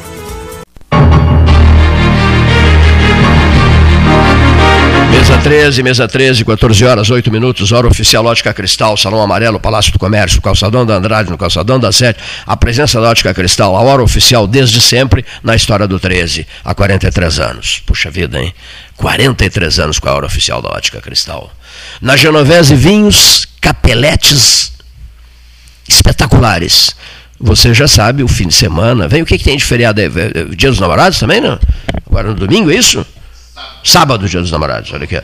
13, mesa 13, 14 horas, 8 minutos, hora oficial Ótica Cristal, Salão Amarelo, Palácio do Comércio, Calçadão da Andrade, no Calçadão da Sete. A presença da Ótica Cristal, a hora oficial desde sempre na história do 13, há 43 anos. Puxa vida, hein? 43 anos com a hora oficial da Ótica Cristal. Na Genovese Vinhos, capeletes espetaculares. Você já sabe, o fim de semana. Vem o que, que tem de feriado aí? Dia dos Namorados também, não? Agora no domingo, é isso? Sábado, dia dos namorados, olha aqui.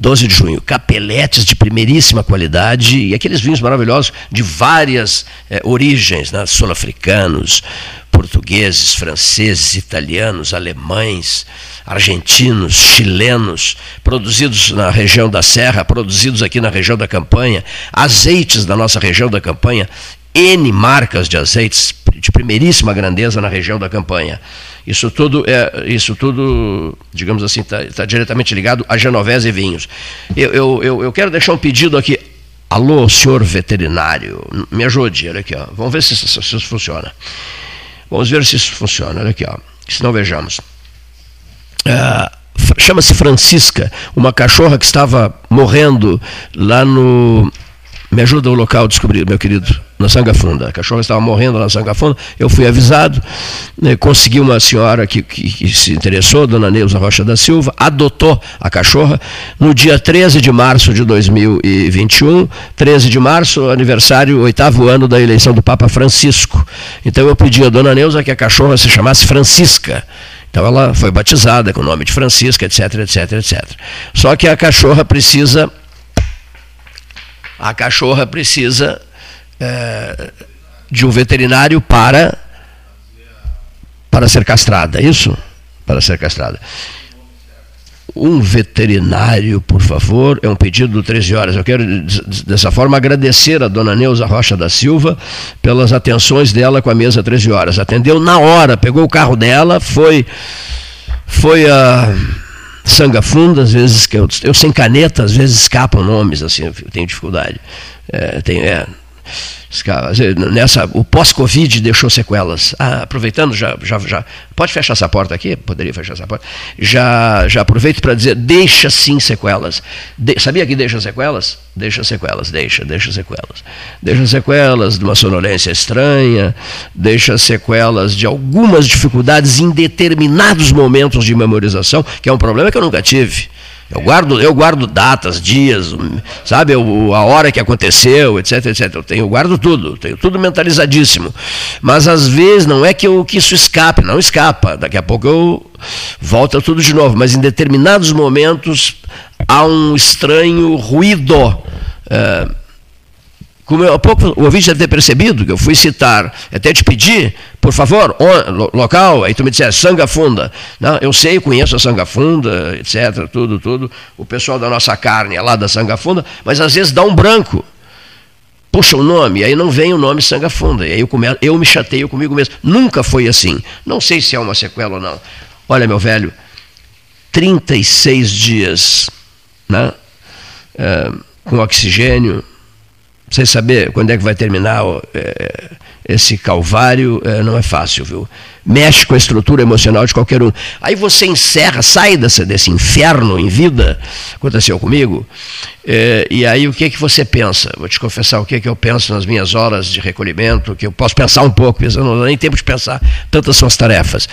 12 de junho, capeletes de primeiríssima qualidade e aqueles vinhos maravilhosos de várias eh, origens, né? sul-africanos, portugueses, franceses, italianos, alemães, argentinos, chilenos, produzidos na região da Serra, produzidos aqui na região da Campanha, azeites da nossa região da Campanha, N marcas de azeites de primeiríssima grandeza na região da Campanha. Isso tudo, é, isso tudo digamos assim, está tá diretamente ligado a Genovese e vinhos. Eu, eu, eu, eu, quero deixar um pedido aqui. Alô, senhor veterinário, me ajude, olha aqui, ó. vamos ver se, se, se isso funciona. Vamos ver se isso funciona, olha aqui, ó. se não vejamos. É, Chama-se Francisca, uma cachorra que estava morrendo lá no me ajuda o local a descobrir, meu querido, na Sanga Funda. A cachorra estava morrendo na Sanga Funda. Eu fui avisado, né, consegui uma senhora que, que, que, se interessou, dona Neuza Rocha da Silva, adotou a cachorra no dia 13 de março de 2021. 13 de março, aniversário, oitavo ano da eleição do Papa Francisco. Então eu pedi a dona Neuza que a cachorra se chamasse Francisca. Então ela foi batizada com o nome de Francisca, etc, etc, etc. Só que a cachorra precisa a cachorra precisa é, de um veterinário para, para ser castrada, é isso? Para ser castrada. Um veterinário, por favor, é um pedido do 13 horas. Eu quero, dessa forma, agradecer a dona Neuza Rocha da Silva pelas atenções dela com a mesa 13 horas. Atendeu na hora, pegou o carro dela, foi, foi a. Sanga Funda, às vezes, que eu, eu sem caneta, às vezes escapam nomes, assim, eu tenho dificuldade. É, tem, é, Nessa, o pós-Covid deixou sequelas. Ah, aproveitando, já, já, já. Pode fechar essa porta aqui? Poderia fechar essa porta. Já, já aproveito para dizer: deixa sim sequelas. De, sabia que deixa sequelas? Deixa sequelas, deixa, deixa sequelas. Deixa sequelas de uma sonolência estranha, deixa sequelas de algumas dificuldades em determinados momentos de memorização, que é um problema que eu nunca tive. Eu guardo, eu guardo datas, dias, sabe, eu, a hora que aconteceu, etc, etc. Eu, tenho, eu guardo tudo, tenho tudo mentalizadíssimo. Mas às vezes não é que, eu, que isso escape, não escapa. Daqui a pouco eu volto tudo de novo. Mas em determinados momentos há um estranho ruído. É, como eu, há pouco o ouvinte deve ter percebido que eu fui citar, até te pedir, por favor, local, aí tu me disseste Sanga Funda. Não, eu sei, conheço a Sanga Funda, etc, tudo, tudo. O pessoal da nossa carne é lá da Sanga Funda, mas às vezes dá um branco. Puxa o nome, aí não vem o nome Sanga Funda. E aí eu, come, eu me chateio comigo mesmo. Nunca foi assim. Não sei se é uma sequela ou não. Olha, meu velho, 36 dias né, é, com oxigênio, sem saber quando é que vai terminar é, esse calvário, é, não é fácil, viu? Mexe com a estrutura emocional de qualquer um. Aí você encerra, sai desse, desse inferno em vida, aconteceu comigo, é, e aí o que, que você pensa? Vou te confessar o que, que eu penso nas minhas horas de recolhimento, que eu posso pensar um pouco, eu não dá nem tempo de pensar, tantas são as tarefas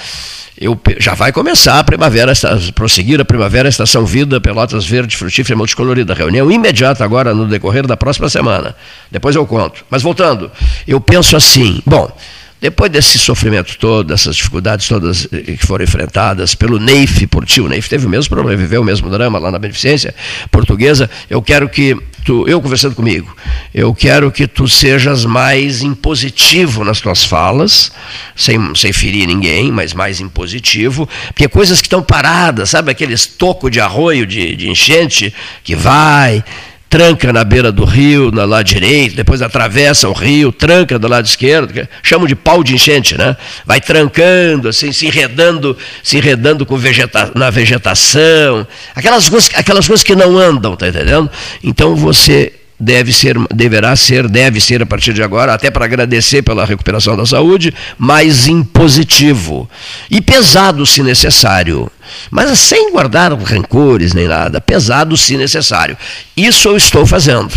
eu, já vai começar a primavera, prosseguir a primavera, estação vida, Pelotas Verde, frutífera multicolorida. Reunião imediata agora no decorrer da próxima semana. Depois eu conto. Mas voltando, eu penso assim, bom, depois desse sofrimento todo, dessas dificuldades todas eh, que foram enfrentadas pelo Neif por ti, o Neif teve o mesmo problema, viveu o mesmo drama lá na beneficência portuguesa, eu quero que tu, eu conversando comigo, eu quero que tu sejas mais impositivo nas tuas falas, sem, sem ferir ninguém, mas mais impositivo, porque coisas que estão paradas, sabe aqueles toco de arroio de, de enchente que vai tranca na beira do rio, na lado direito, depois atravessa o rio, tranca do lado esquerdo, chamam de pau de enchente, né? Vai trancando, assim, se enredando, se enredando com vegeta na vegetação, aquelas coisas, aquelas coisas que não andam, tá entendendo? Então você deve ser, deverá ser, deve ser a partir de agora, até para agradecer pela recuperação da saúde, mais impositivo e pesado se necessário, mas sem guardar rancores nem nada, pesado se necessário. Isso eu estou fazendo.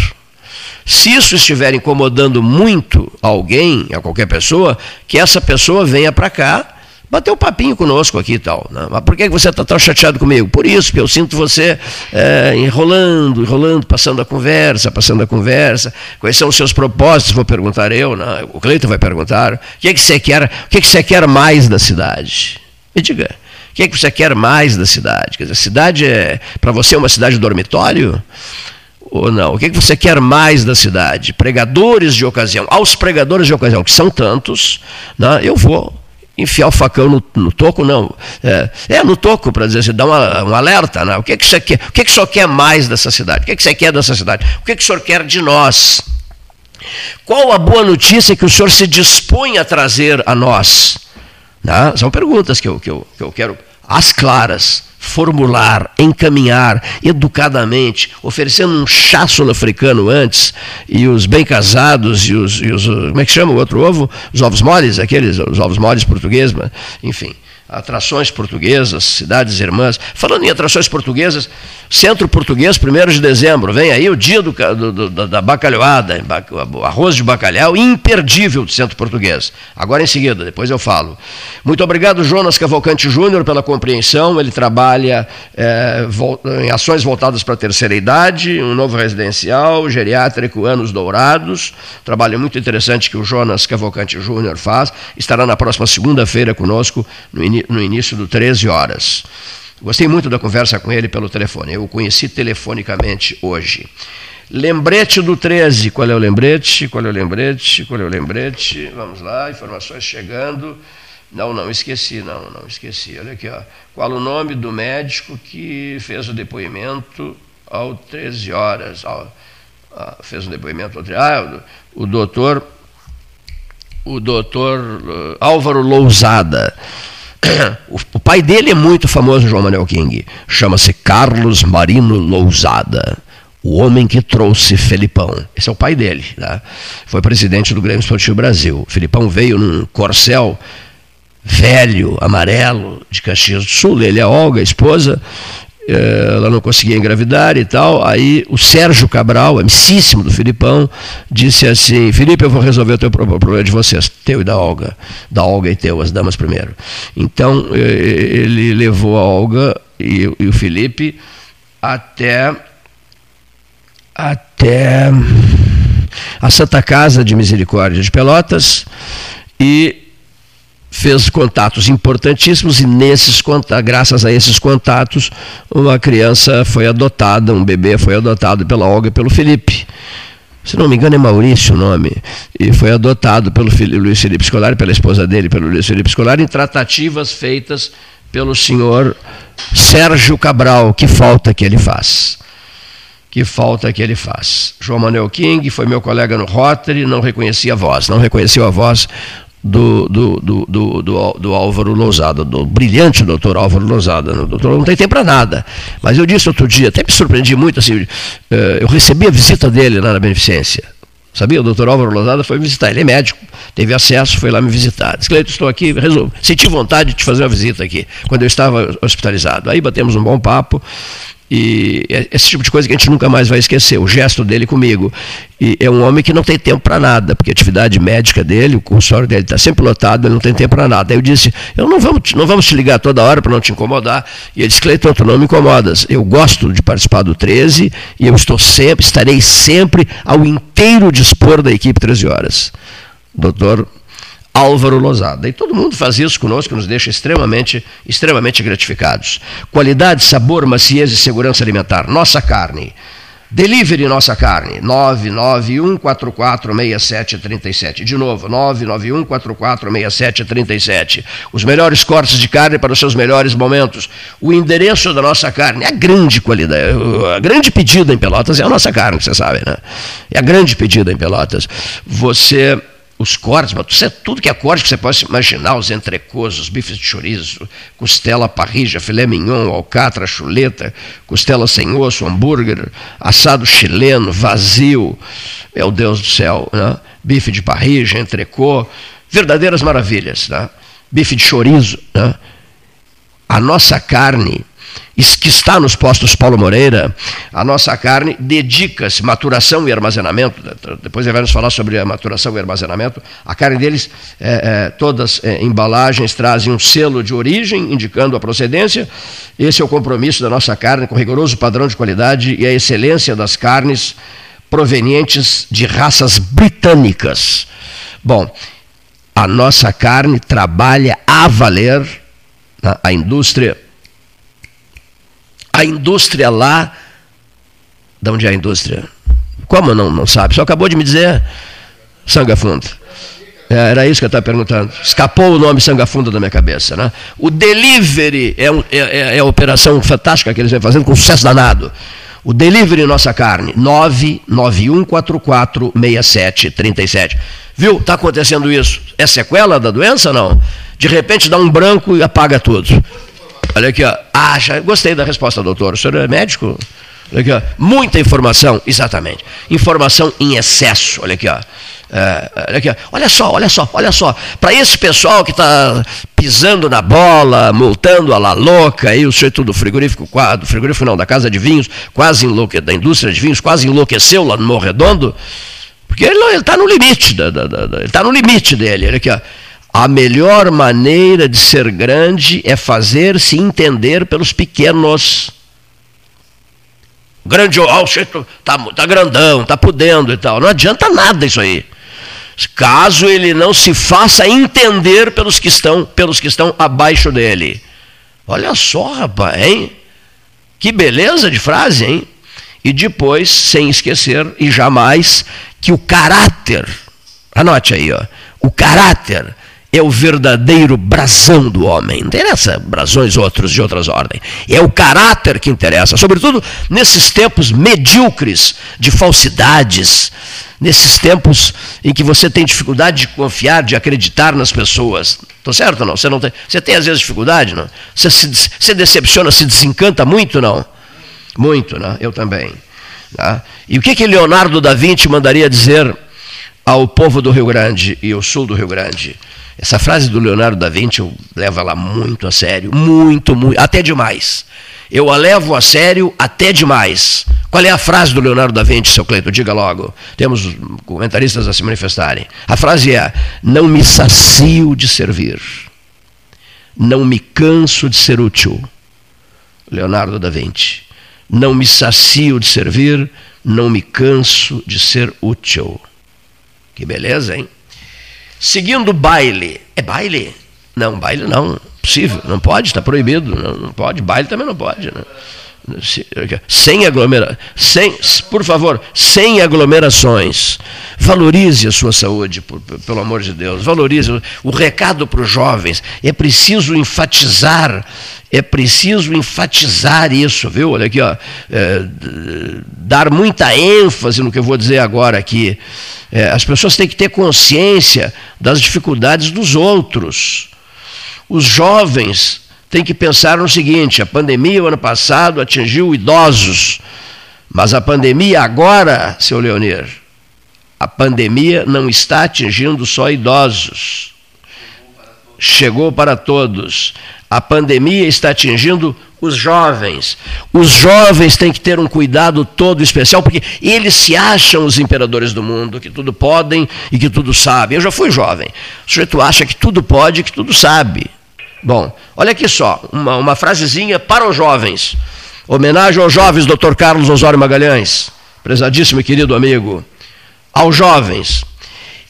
Se isso estiver incomodando muito alguém, a qualquer pessoa, que essa pessoa venha para cá bater um papinho conosco aqui e tal. Né? Mas por que você está tão chateado comigo? Por isso, porque eu sinto você é, enrolando, enrolando, passando a conversa, passando a conversa. Quais são os seus propósitos? Vou perguntar eu, né? o Cleiton vai perguntar. O que, é que você quer? O que, é que você quer mais da cidade? Me diga. O que, é que você quer mais da cidade? Quer dizer, a cidade é, para você, uma cidade dormitório? ou não? O que, é que você quer mais da cidade? Pregadores de ocasião. Aos pregadores de ocasião, que são tantos, né, eu vou enfiar o facão no, no toco, não. É, é no toco, para dizer assim, dá uma, um alerta. Né? O que, é que você quer? O que, é que o senhor quer mais dessa cidade? O que, é que você quer dessa cidade? O que, é que o senhor quer de nós? Qual a boa notícia que o senhor se dispõe a trazer a nós? Né? São perguntas que eu, que, eu, que eu quero, as claras formular, encaminhar educadamente, oferecendo um chá sul-africano antes, e os bem casados e os, e os, Como é que chama o outro ovo? Os ovos moles, aqueles, os ovos moles portugueses, enfim atrações portuguesas, cidades irmãs. Falando em atrações portuguesas, Centro Português, 1 de dezembro, vem aí o dia do, do, do, da bacalhoada, arroz de bacalhau, imperdível do Centro Português. Agora em seguida, depois eu falo. Muito obrigado, Jonas Cavalcante Júnior, pela compreensão. Ele trabalha é, em ações voltadas para a terceira idade, um novo residencial, geriátrico, anos dourados. Trabalho muito interessante que o Jonas Cavalcante Júnior faz. Estará na próxima segunda-feira conosco, no início no início do 13 horas. Gostei muito da conversa com ele pelo telefone. Eu o conheci telefonicamente hoje. Lembrete do 13. Qual é o lembrete? Qual é o lembrete? Qual é o lembrete? Vamos lá, informações chegando. Não, não, esqueci, não, não, esqueci. Olha aqui, ó. Qual o nome do médico que fez o depoimento ao 13 horas? Fez um depoimento ao 13 Ah, o, o doutor, o doutor uh, Álvaro Lousada. [coughs] O pai dele é muito famoso, João Manuel King. Chama-se Carlos Marino Lousada. O homem que trouxe Felipão. Esse é o pai dele. Né? Foi presidente do Grêmio Esportivo Brasil. Felipão veio num corcel velho, amarelo, de Caxias do Sul. Ele é Olga, a esposa, ela não conseguia engravidar e tal. Aí o Sérgio Cabral, amicíssimo do Filipão, disse assim: Felipe, eu vou resolver o teu problema de vocês, teu e da Olga, da Olga e teu, as damas primeiro. Então eh, ele levou a Olga e, e o Felipe até até a Santa Casa de Misericórdia de Pelotas e fez contatos importantíssimos e nesses graças a esses contatos uma criança foi adotada, um bebê foi adotado pela Olga e pelo Felipe. Se não me engano é Maurício o nome, e foi adotado pelo Luiz Felipe Escolar, pela esposa dele, pelo Luiz Felipe Escolar, em tratativas feitas pelo senhor Sérgio Cabral, que falta que ele faz. Que falta que ele faz. João Manuel King foi meu colega no Rotary, não reconhecia a voz, não reconheceu a voz do, do, do, do, do, do Álvaro Lousada, do brilhante doutor Álvaro Lousada. O doutor não tem tempo para nada. Mas eu disse outro dia, até me surpreendi muito, assim, eh, eu recebi a visita dele lá na Beneficência. Sabia? O doutor Álvaro Lozada foi visitar. Ele é médico, teve acesso, foi lá me visitar. Disse, Cleito, estou aqui, resolvo. Senti vontade de te fazer uma visita aqui, quando eu estava hospitalizado. Aí batemos um bom papo. E é esse tipo de coisa que a gente nunca mais vai esquecer, o gesto dele comigo. E é um homem que não tem tempo para nada, porque a atividade médica dele, o consultório dele está sempre lotado, ele não tem tempo para nada. Aí eu disse, eu não vamos, não vamos te ligar toda hora para não te incomodar. E ele disse, Cleiton, tu não me incomodas. Eu gosto de participar do 13 e eu estou sempre, estarei sempre ao inteiro dispor da equipe 13 horas. Doutor Álvaro Lozada. E todo mundo faz isso conosco, nos deixa extremamente, extremamente gratificados. Qualidade, sabor, maciez e segurança alimentar. Nossa carne. Delivery Nossa Carne, 991446737. De novo, 991446737. Os melhores cortes de carne para os seus melhores momentos. O endereço da Nossa Carne, é a grande qualidade, a grande pedida em Pelotas é a nossa carne, você sabe, né? É a grande pedida em Pelotas. Você os cortes, tudo que é corte que você pode imaginar, os entrecôs, os bifes de chorizo, costela parrija, filé mignon, alcatra, chuleta, costela sem osso, hambúrguer, assado chileno, vazio, meu Deus do céu, né? bife de parrija, entrecô, verdadeiras maravilhas, né? bife de chorizo, né? a nossa carne que está nos postos Paulo Moreira, a nossa carne dedica-se, maturação e armazenamento, depois ele vai nos falar sobre a maturação e armazenamento, a carne deles, é, é, todas é, embalagens trazem um selo de origem, indicando a procedência, esse é o compromisso da nossa carne com rigoroso padrão de qualidade e a excelência das carnes provenientes de raças britânicas. Bom, a nossa carne trabalha a valer, né, a indústria a indústria lá. De onde é a indústria? Como não, não sabe? Só acabou de me dizer Sanga Fundo. É, era isso que eu estava perguntando. Escapou o nome Sanga Fundo da minha cabeça. Né? O delivery é, é, é, é a operação fantástica que eles vêm fazendo com sucesso danado. O delivery nossa carne, 991446737. Viu? Está acontecendo isso. É sequela da doença não? De repente dá um branco e apaga tudo. Olha aqui, ó. Ah, já gostei da resposta, doutor. O senhor é médico? Olha aqui, ó. Muita informação, exatamente. Informação em excesso. Olha aqui, ó. É, olha aqui, olha só, olha só, olha só. Para esse pessoal que está pisando na bola, multando a la louca, aí o sujeito do frigorífico, do frigorífico não, da casa de vinhos, quase enlouque, da indústria de vinhos, quase enlouqueceu lá no Morro Redondo, porque ele está no limite, da, da, da, ele está no limite dele. Olha aqui, ó. A melhor maneira de ser grande é fazer-se entender pelos pequenos. Grande, oh, tá, tá grandão, tá podendo e tal. Não adianta nada isso aí. Caso ele não se faça entender pelos que estão, pelos que estão abaixo dele. Olha só, rapaz, hein? Que beleza de frase, hein? E depois, sem esquecer e jamais, que o caráter, anote aí, ó, o caráter é o verdadeiro brasão do homem. Não interessa brasões outros de outras ordens. É o caráter que interessa, sobretudo nesses tempos medíocres de falsidades, nesses tempos em que você tem dificuldade de confiar, de acreditar nas pessoas. Estou certo ou não? Você, não tem, você tem às vezes dificuldade, não? Você se decepciona, se desencanta muito, não? Muito, né? Eu também. Tá? E o que, que Leonardo da Vinci mandaria dizer ao povo do Rio Grande e ao sul do Rio Grande? Essa frase do Leonardo da Vinci eu levo ela muito a sério, muito, muito, até demais. Eu a levo a sério até demais. Qual é a frase do Leonardo da Vinci, seu Cleito? Diga logo. Temos comentaristas a se manifestarem. A frase é: Não me sacio de servir. Não me canso de ser útil. Leonardo da Vinci. Não me sacio de servir, não me canso de ser útil. Que beleza, hein? Seguindo baile. É baile? Não, baile não. Possível. Não pode, está proibido. Não, não, pode. Baile também não pode. Né? Sem aglomerações. Sem, por favor, sem aglomerações. Valorize a sua saúde, por, pelo amor de Deus. Valorize. O recado para os jovens. É preciso enfatizar é preciso enfatizar isso, viu? Olha aqui, ó, é, dar muita ênfase no que eu vou dizer agora aqui. É, as pessoas têm que ter consciência das dificuldades dos outros. Os jovens têm que pensar no seguinte: a pandemia, o ano passado, atingiu idosos, mas a pandemia agora, seu Leonir, A pandemia não está atingindo só idosos. Chegou para todos. A pandemia está atingindo os jovens. Os jovens têm que ter um cuidado todo especial, porque eles se acham os imperadores do mundo, que tudo podem e que tudo sabem. Eu já fui jovem. O sujeito acha que tudo pode e que tudo sabe. Bom, olha aqui só, uma, uma frasezinha para os jovens. Homenagem aos jovens, Dr. Carlos Osório Magalhães, prezadíssimo e querido amigo. Aos jovens,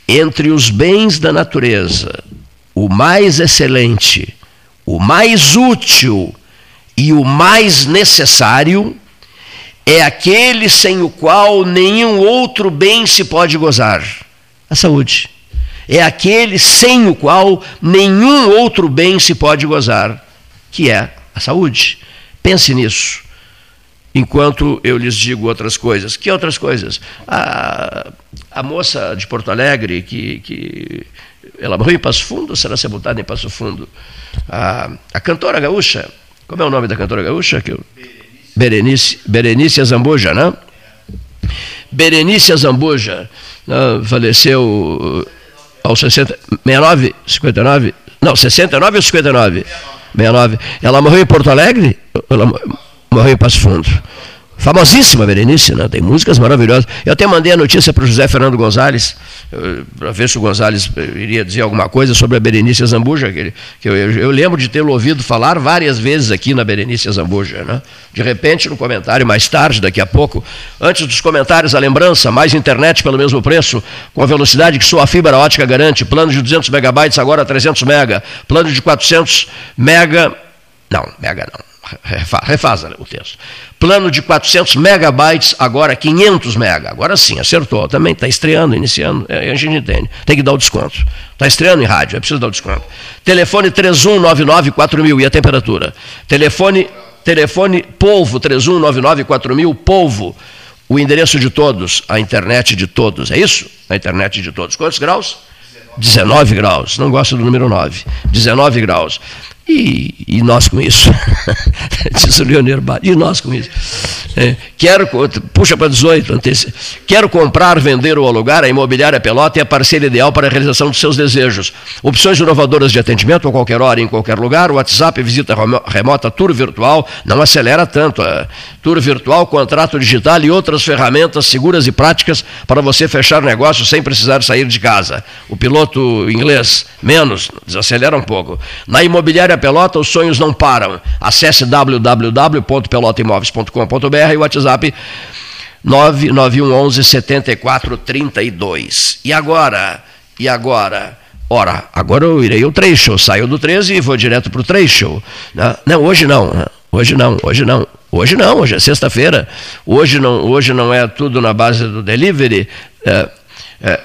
entre os bens da natureza, o mais excelente, o mais útil e o mais necessário é aquele sem o qual nenhum outro bem se pode gozar a saúde. É aquele sem o qual nenhum outro bem se pode gozar, que é a saúde. Pense nisso, enquanto eu lhes digo outras coisas. Que outras coisas? A, a moça de Porto Alegre, que, que ela morreu em Passo Fundo, será sepultada em Passo Fundo. A, a cantora gaúcha, como é o nome da cantora gaúcha? Que eu... Berenice, Berenice Azambuja, né? Berenice Azambuja né? faleceu 60, 69, 59, não, 69 ou 59? 69. Ela morreu em Porto Alegre? Ela morreu em Passo Fundo. Famosíssima Berenice, né? tem músicas maravilhosas. Eu até mandei a notícia para o José Fernando Gonzalez, para ver se o Gonzalez iria dizer alguma coisa sobre a Berenice Zambuja, que, ele, que eu, eu, eu, lembro de tê-lo ouvido falar várias vezes aqui na Berenice Zambuja. Né? De repente, no comentário, mais tarde, daqui a pouco, antes dos comentários, a lembrança, mais internet pelo mesmo preço, com a velocidade que sua fibra ótica garante, plano de 200 megabytes agora 300 mega, plano de 400 mega, não, mega não refaz o texto. Plano de 400 megabytes, agora 500 mega. Agora sim, acertou. Também está estreando, iniciando, é, a gente entende. Tem que dar o desconto. Está estreando em rádio, é preciso dar o desconto. Telefone 31994000 e a temperatura. Telefone, telefone polvo 31994000, polvo. O endereço de todos, a internet de todos. É isso? A internet de todos. Quantos graus? 19 graus. Não gosto do número 9. 19 graus. E, e nós com isso. [laughs] Diz o Leonir E nós com isso. É, quero, puxa para 18. Quero comprar, vender ou alugar, a imobiliária Pelota é a parceira ideal para a realização dos seus desejos. Opções inovadoras de atendimento a qualquer hora, em qualquer lugar. WhatsApp, visita remota, tour virtual. Não acelera tanto. É. Tour virtual, contrato digital e outras ferramentas seguras e práticas para você fechar negócio sem precisar sair de casa. O piloto inglês, menos, desacelera um pouco. Na imobiliária Pelota, os sonhos não param. Acesse www.pelotaimóveis.com.br e o WhatsApp 99111 7432. E agora? E agora? Ora, agora eu irei ao trecho, saio do 13 e vou direto para o trecho. Né? Não, hoje não, hoje não, hoje não. Hoje não, hoje é sexta-feira. Hoje não, hoje não é tudo na base do delivery. É, é,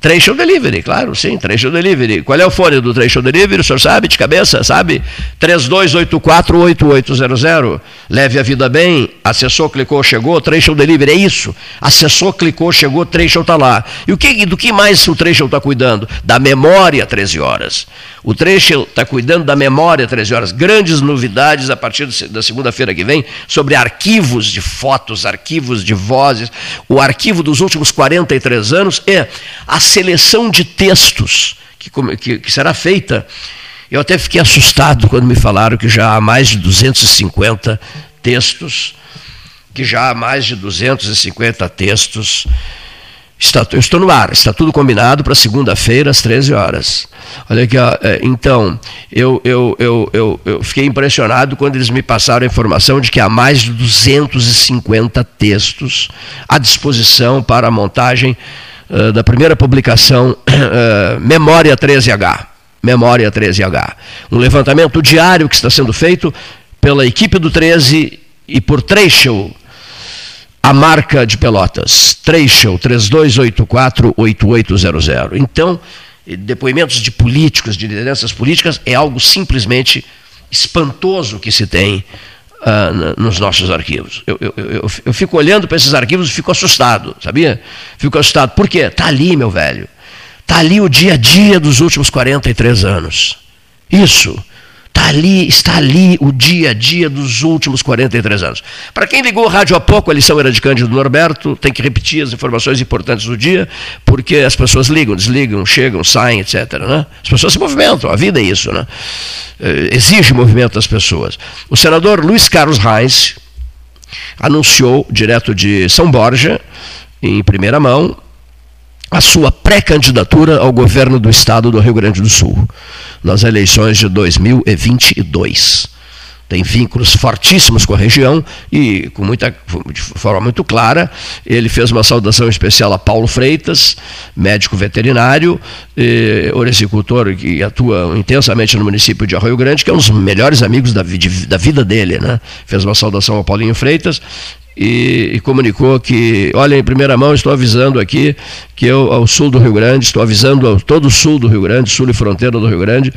Trecho Delivery, claro, sim, Trecho Delivery. Qual é o fone do Trecho Delivery? O senhor sabe de cabeça, sabe? 3284-8800. Leve a vida bem, acessou, clicou, chegou, Trecho Delivery, é isso. Acessou, clicou, chegou, Trecho está lá. E o que, do que mais o Trecho está cuidando? Da memória 13 horas. O trecho está cuidando da memória 13 horas. Grandes novidades a partir da segunda-feira que vem sobre arquivos de fotos, arquivos de vozes. O arquivo dos últimos 43 anos é a seleção de textos que, que, que será feita. Eu até fiquei assustado quando me falaram que já há mais de 250 textos, que já há mais de 250 textos Está, eu estou no ar, está tudo combinado para segunda-feira, às 13 horas. Olha aqui, ó, é, então, eu, eu, eu, eu, eu fiquei impressionado quando eles me passaram a informação de que há mais de 250 textos à disposição para a montagem uh, da primeira publicação uh, [clears throat] Memória 13H. Memória 13H. Um levantamento diário que está sendo feito pela equipe do 13 e por Trecho, a marca de Pelotas, Trecho 3284-8800. Então, depoimentos de políticos, de lideranças políticas, é algo simplesmente espantoso que se tem uh, nos nossos arquivos. Eu, eu, eu, eu fico olhando para esses arquivos e fico assustado, sabia? Fico assustado. Por quê? Está ali, meu velho. Está ali o dia a dia dos últimos 43 anos. Isso. Está ali, está ali o dia a dia dos últimos 43 anos. Para quem ligou o rádio há pouco, a lição era de Cândido Norberto, tem que repetir as informações importantes do dia, porque as pessoas ligam, desligam, chegam, saem, etc. Né? As pessoas se movimentam, a vida é isso. Né? Eh, exige movimento das pessoas. O senador Luiz Carlos Reis anunciou, direto de São Borja, em primeira mão, a sua pré-candidatura ao governo do estado do Rio Grande do Sul, nas eleições de 2022. Tem vínculos fortíssimos com a região e, com muita, de forma muito clara, ele fez uma saudação especial a Paulo Freitas, médico veterinário, eh, que atua intensamente no município de Arroio Grande, que é um dos melhores amigos da, de, da vida dele. Né? Fez uma saudação ao Paulinho Freitas e, e, comunicou que, olha, em primeira mão, estou avisando aqui que eu, ao sul do Rio Grande, estou avisando ao todo o sul do Rio Grande, sul e fronteira do Rio Grande,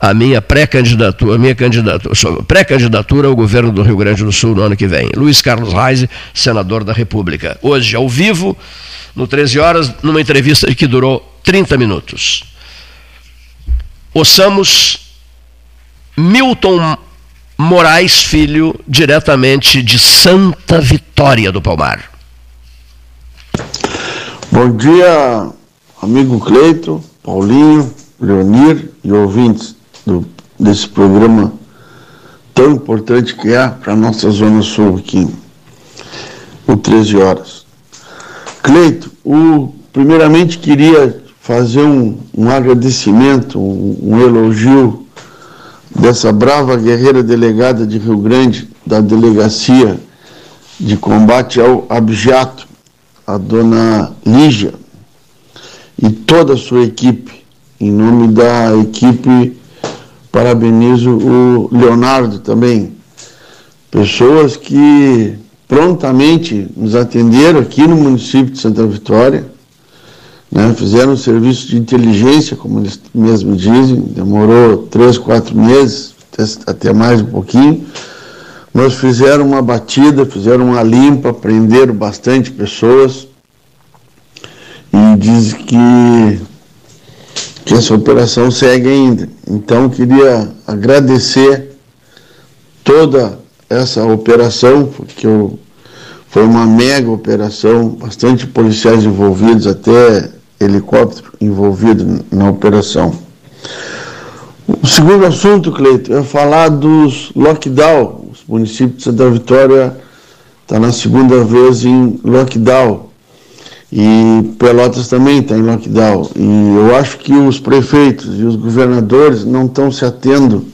a minha pré-candidatura, minha candidatura, pré-candidatura ao governo do Rio Grande do Sul no ano que vem. Luiz Carlos Reis, senador da República. Hoje, ao vivo, no 13 horas, numa entrevista que durou 30 minutos. Ouçamos Milton Moraes Filho, diretamente de Santa Vitória do Palmar. Bom dia, amigo Cleito, Paulinho, Leonir e ouvintes do, desse programa tão importante que é para a nossa Zona Sul aqui, o 13 horas. Cleito, o, primeiramente queria fazer um, um agradecimento, um, um elogio dessa brava guerreira delegada de Rio Grande, da Delegacia de Combate ao Abjato, a dona Lígia, e toda a sua equipe. Em nome da equipe, parabenizo o Leonardo também. Pessoas que prontamente nos atenderam aqui no município de Santa Vitória, né? Fizeram um serviço de inteligência, como eles mesmos dizem, demorou três, quatro meses, até mais um pouquinho. Mas fizeram uma batida, fizeram uma limpa, prenderam bastante pessoas. E diz que, que essa operação segue ainda. Então, queria agradecer toda essa operação, porque eu, foi uma mega operação, bastante policiais envolvidos, até helicóptero envolvido na operação. O segundo assunto, Cleito, é falar dos lockdown. O município de Santa Vitória está na segunda vez em lockdown. E Pelotas também está em lockdown. E eu acho que os prefeitos e os governadores não estão se atendo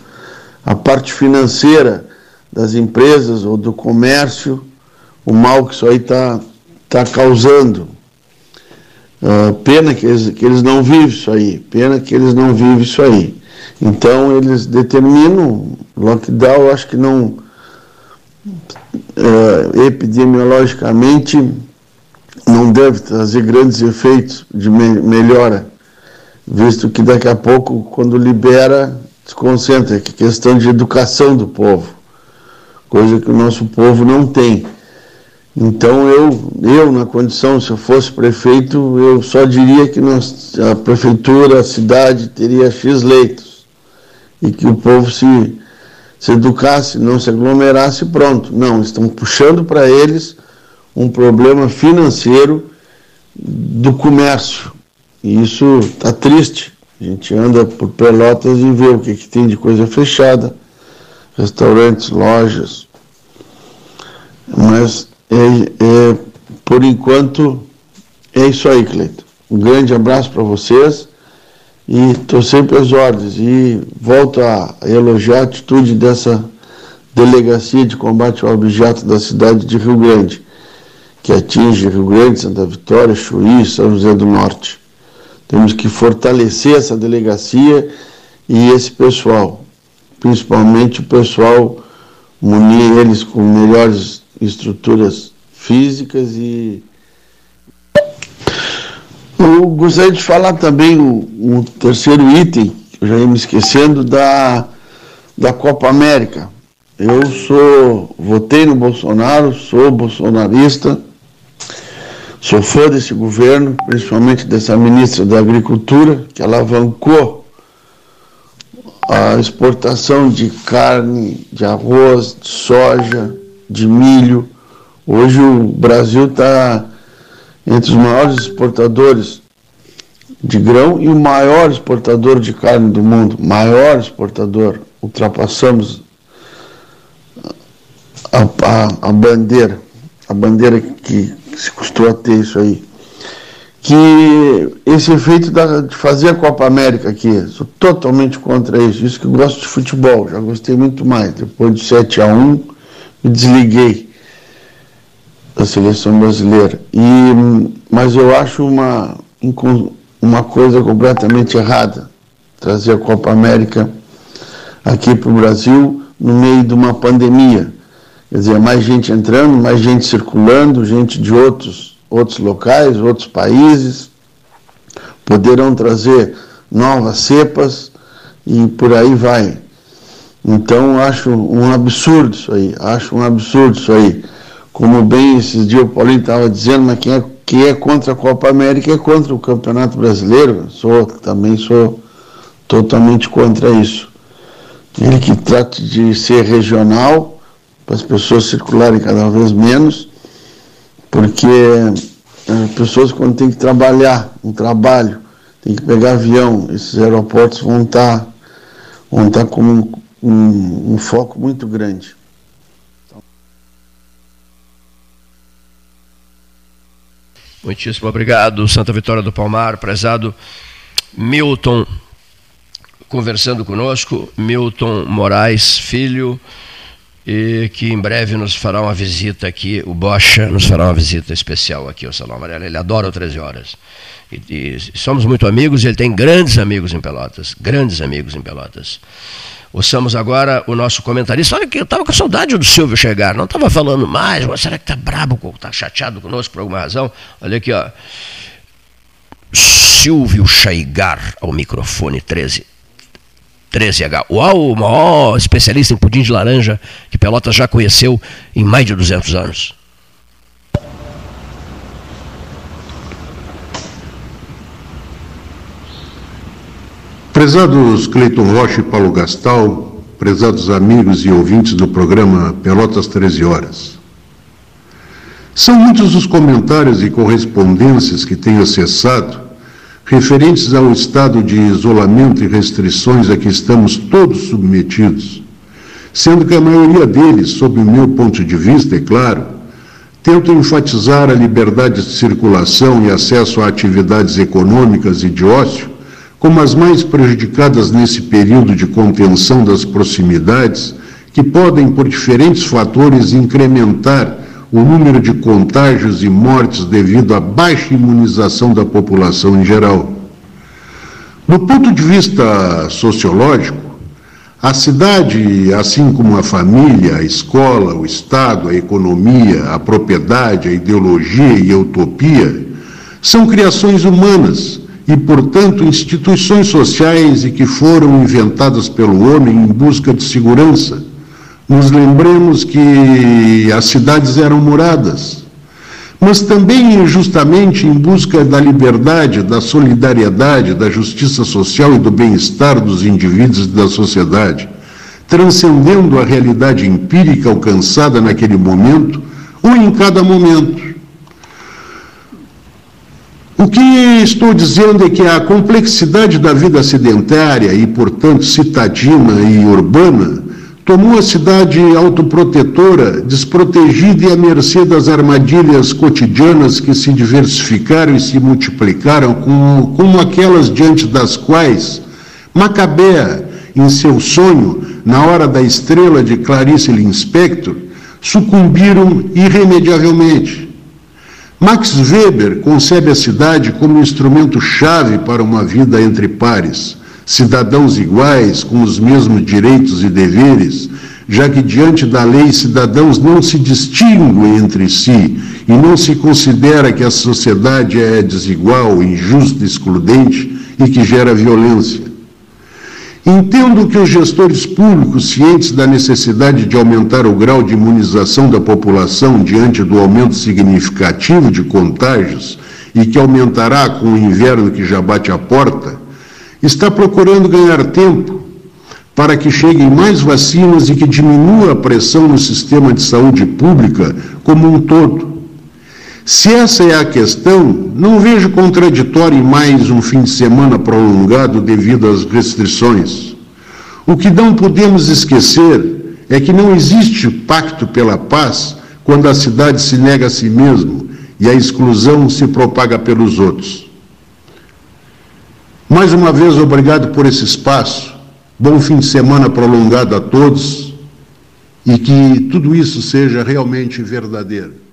à parte financeira das empresas ou do comércio, o mal que isso aí está tá causando. Uh, pena que eles, que eles não vivem isso aí, pena que eles não vivem isso aí. Então eles determinam lockdown, acho que não uh, epidemiologicamente não deve trazer grandes efeitos de me melhora, visto que daqui a pouco, quando libera, desconcentra, que é questão de educação do povo, coisa que o nosso povo não tem. Então eu, eu na condição, se eu fosse prefeito, eu só diria que nós, a prefeitura, a cidade teria X leitos e que o povo se, se educasse, não se aglomerasse pronto. Não, estão puxando para eles um problema financeiro do comércio. E isso está triste. A gente anda por Pelotas e vê o que, que tem de coisa fechada, restaurantes, lojas. Mas é, é, por enquanto, é isso aí, Cleiton. Um grande abraço para vocês e estou sempre às ordens. E volto a elogiar a atitude dessa delegacia de combate ao objeto da cidade de Rio Grande, que atinge Rio Grande, Santa Vitória, Chuí, São José do Norte. Temos que fortalecer essa delegacia e esse pessoal, principalmente o pessoal, munir eles com melhores estruturas físicas e eu gostaria de falar também o terceiro item, que eu já ia me esquecendo, da, da Copa América. Eu sou, votei no Bolsonaro, sou bolsonarista, sou fã desse governo, principalmente dessa ministra da Agricultura, que alavancou a exportação de carne, de arroz, de soja, de milho. Hoje o Brasil está entre os maiores exportadores de grão e o maior exportador de carne do mundo. Maior exportador. Ultrapassamos a, a, a bandeira, a bandeira que, que se custou a ter isso aí que esse efeito da, de fazer a Copa América aqui, sou totalmente contra isso. Isso que eu gosto de futebol, já gostei muito mais. Depois de 7 a 1 desliguei da seleção brasileira. E, mas eu acho uma, uma coisa completamente errada trazer a Copa América aqui para o Brasil no meio de uma pandemia. Quer dizer, mais gente entrando, mais gente circulando, gente de outros outros locais, outros países, poderão trazer novas cepas e por aí vai. Então acho um absurdo isso aí, acho um absurdo isso aí. Como bem esses dias o Paulinho estava dizendo, mas quem é, quem é contra a Copa América é contra o Campeonato Brasileiro. Sou, também sou totalmente contra isso. Ele que trata de ser regional, para as pessoas circularem cada vez menos, porque as pessoas quando tem que trabalhar, um trabalho, tem que pegar avião, esses aeroportos vão estar, tá, vão estar tá com um, um, foco muito grande. Muitíssimo obrigado, Santa Vitória do Palmar, prezado Milton, conversando conosco, Milton Moraes Filho, e que em breve nos fará uma visita aqui, o Bocha nos fará uma visita especial aqui ao Salão Amarelo. Ele adora o 13 Horas. E, e somos muito amigos, ele tem grandes amigos em Pelotas, grandes amigos em Pelotas. Ouçamos agora o nosso comentarista. Olha que eu estava com saudade do Silvio chegar, não estava falando mais, será que está brabo, está chateado conosco por alguma razão? Olha aqui, ó. Silvio Chaigar ao microfone 13. 13H. Uau, o maior especialista em pudim de laranja que Pelotas já conheceu em mais de 200 anos. Prezados Cleiton Rocha e Paulo Gastal, prezados amigos e ouvintes do programa Pelotas 13 Horas. São muitos os comentários e correspondências que tenho acessado referentes ao estado de isolamento e restrições a que estamos todos submetidos, sendo que a maioria deles, sob o meu ponto de vista, é claro, tentam enfatizar a liberdade de circulação e acesso a atividades econômicas e de ócio como as mais prejudicadas nesse período de contenção das proximidades, que podem, por diferentes fatores, incrementar o número de contágios e mortes devido à baixa imunização da população em geral. Do ponto de vista sociológico, a cidade, assim como a família, a escola, o Estado, a economia, a propriedade, a ideologia e a utopia, são criações humanas e, portanto, instituições sociais e que foram inventadas pelo homem em busca de segurança nos lembremos que as cidades eram moradas, mas também justamente em busca da liberdade, da solidariedade, da justiça social e do bem-estar dos indivíduos e da sociedade, transcendendo a realidade empírica alcançada naquele momento ou em cada momento. O que estou dizendo é que a complexidade da vida sedentária e, portanto, citadina e urbana tomou a cidade autoprotetora, desprotegida e à mercê das armadilhas cotidianas que se diversificaram e se multiplicaram, como, como aquelas diante das quais Macabea, em seu sonho, na hora da estrela de Clarice Lispector, sucumbiram irremediavelmente. Max Weber concebe a cidade como instrumento-chave para uma vida entre pares cidadãos iguais, com os mesmos direitos e deveres, já que diante da lei cidadãos não se distinguem entre si e não se considera que a sociedade é desigual, injusta, excludente e que gera violência. Entendo que os gestores públicos, cientes da necessidade de aumentar o grau de imunização da população diante do aumento significativo de contágios e que aumentará com o inverno que já bate à porta, está procurando ganhar tempo para que cheguem mais vacinas e que diminua a pressão no sistema de saúde pública como um todo. Se essa é a questão, não vejo contraditório em mais um fim de semana prolongado devido às restrições. O que não podemos esquecer é que não existe pacto pela paz quando a cidade se nega a si mesmo e a exclusão se propaga pelos outros. Mais uma vez, obrigado por esse espaço. Bom fim de semana prolongado a todos e que tudo isso seja realmente verdadeiro.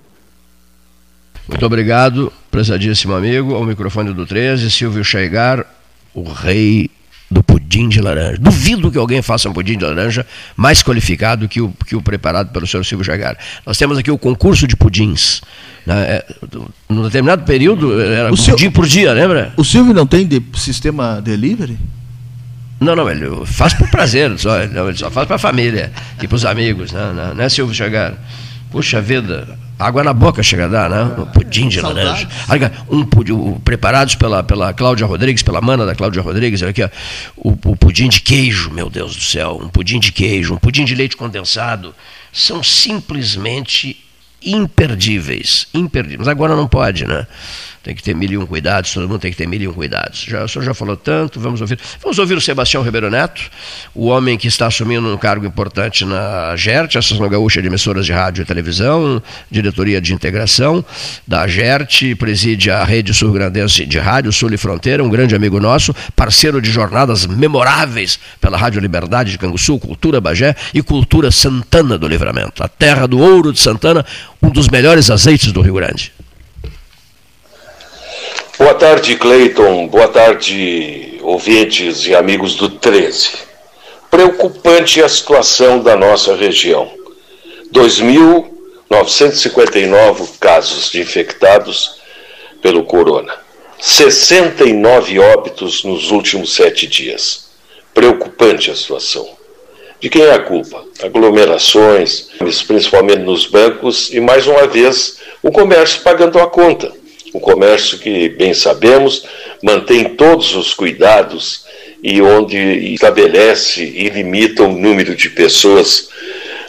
Muito obrigado, prezadíssimo amigo. Ao microfone do 13, Silvio Chaigar, o rei do pudim de laranja. Duvido que alguém faça um pudim de laranja mais qualificado que o, que o preparado pelo senhor Silvio Chaigar. Nós temos aqui o concurso de pudins. Né? Num determinado período, era o pudim por dia, lembra? O Silvio não tem de sistema delivery? Não, não, ele faz por prazer, só, não, ele só faz para a família e para os amigos, né, né, né Silvio Chaigar? Puxa vida, água na boca chega a dar, né? Um pudim de laranja. Um pudim, preparados pela, pela Cláudia Rodrigues, pela mana da Cláudia Rodrigues, aqui, ó, o, o pudim de queijo, meu Deus do céu, um pudim de queijo, um pudim de leite condensado, são simplesmente imperdíveis, imperdíveis. Agora não pode, né? Tem que ter mil e um cuidados, todo mundo tem que ter mil e um cuidados. Já, o senhor já falou tanto, vamos ouvir. Vamos ouvir o Sebastião Ribeiro Neto, o homem que está assumindo um cargo importante na GERT, Associação Gaúcha de Emissoras de Rádio e Televisão, diretoria de integração da GERT, preside a Rede Sul-Grandense de Rádio Sul e Fronteira, um grande amigo nosso, parceiro de jornadas memoráveis pela Rádio Liberdade de Canguçu, Cultura Bagé e Cultura Santana do Livramento, a terra do ouro de Santana, um dos melhores azeites do Rio Grande. Boa tarde, Cleiton. Boa tarde, ouvintes e amigos do 13. Preocupante a situação da nossa região. 2.959 casos de infectados pelo corona. 69 óbitos nos últimos sete dias. Preocupante a situação. De quem é a culpa? Aglomerações, principalmente nos bancos, e mais uma vez o comércio pagando a conta um comércio que, bem sabemos, mantém todos os cuidados e onde estabelece e limita o número de pessoas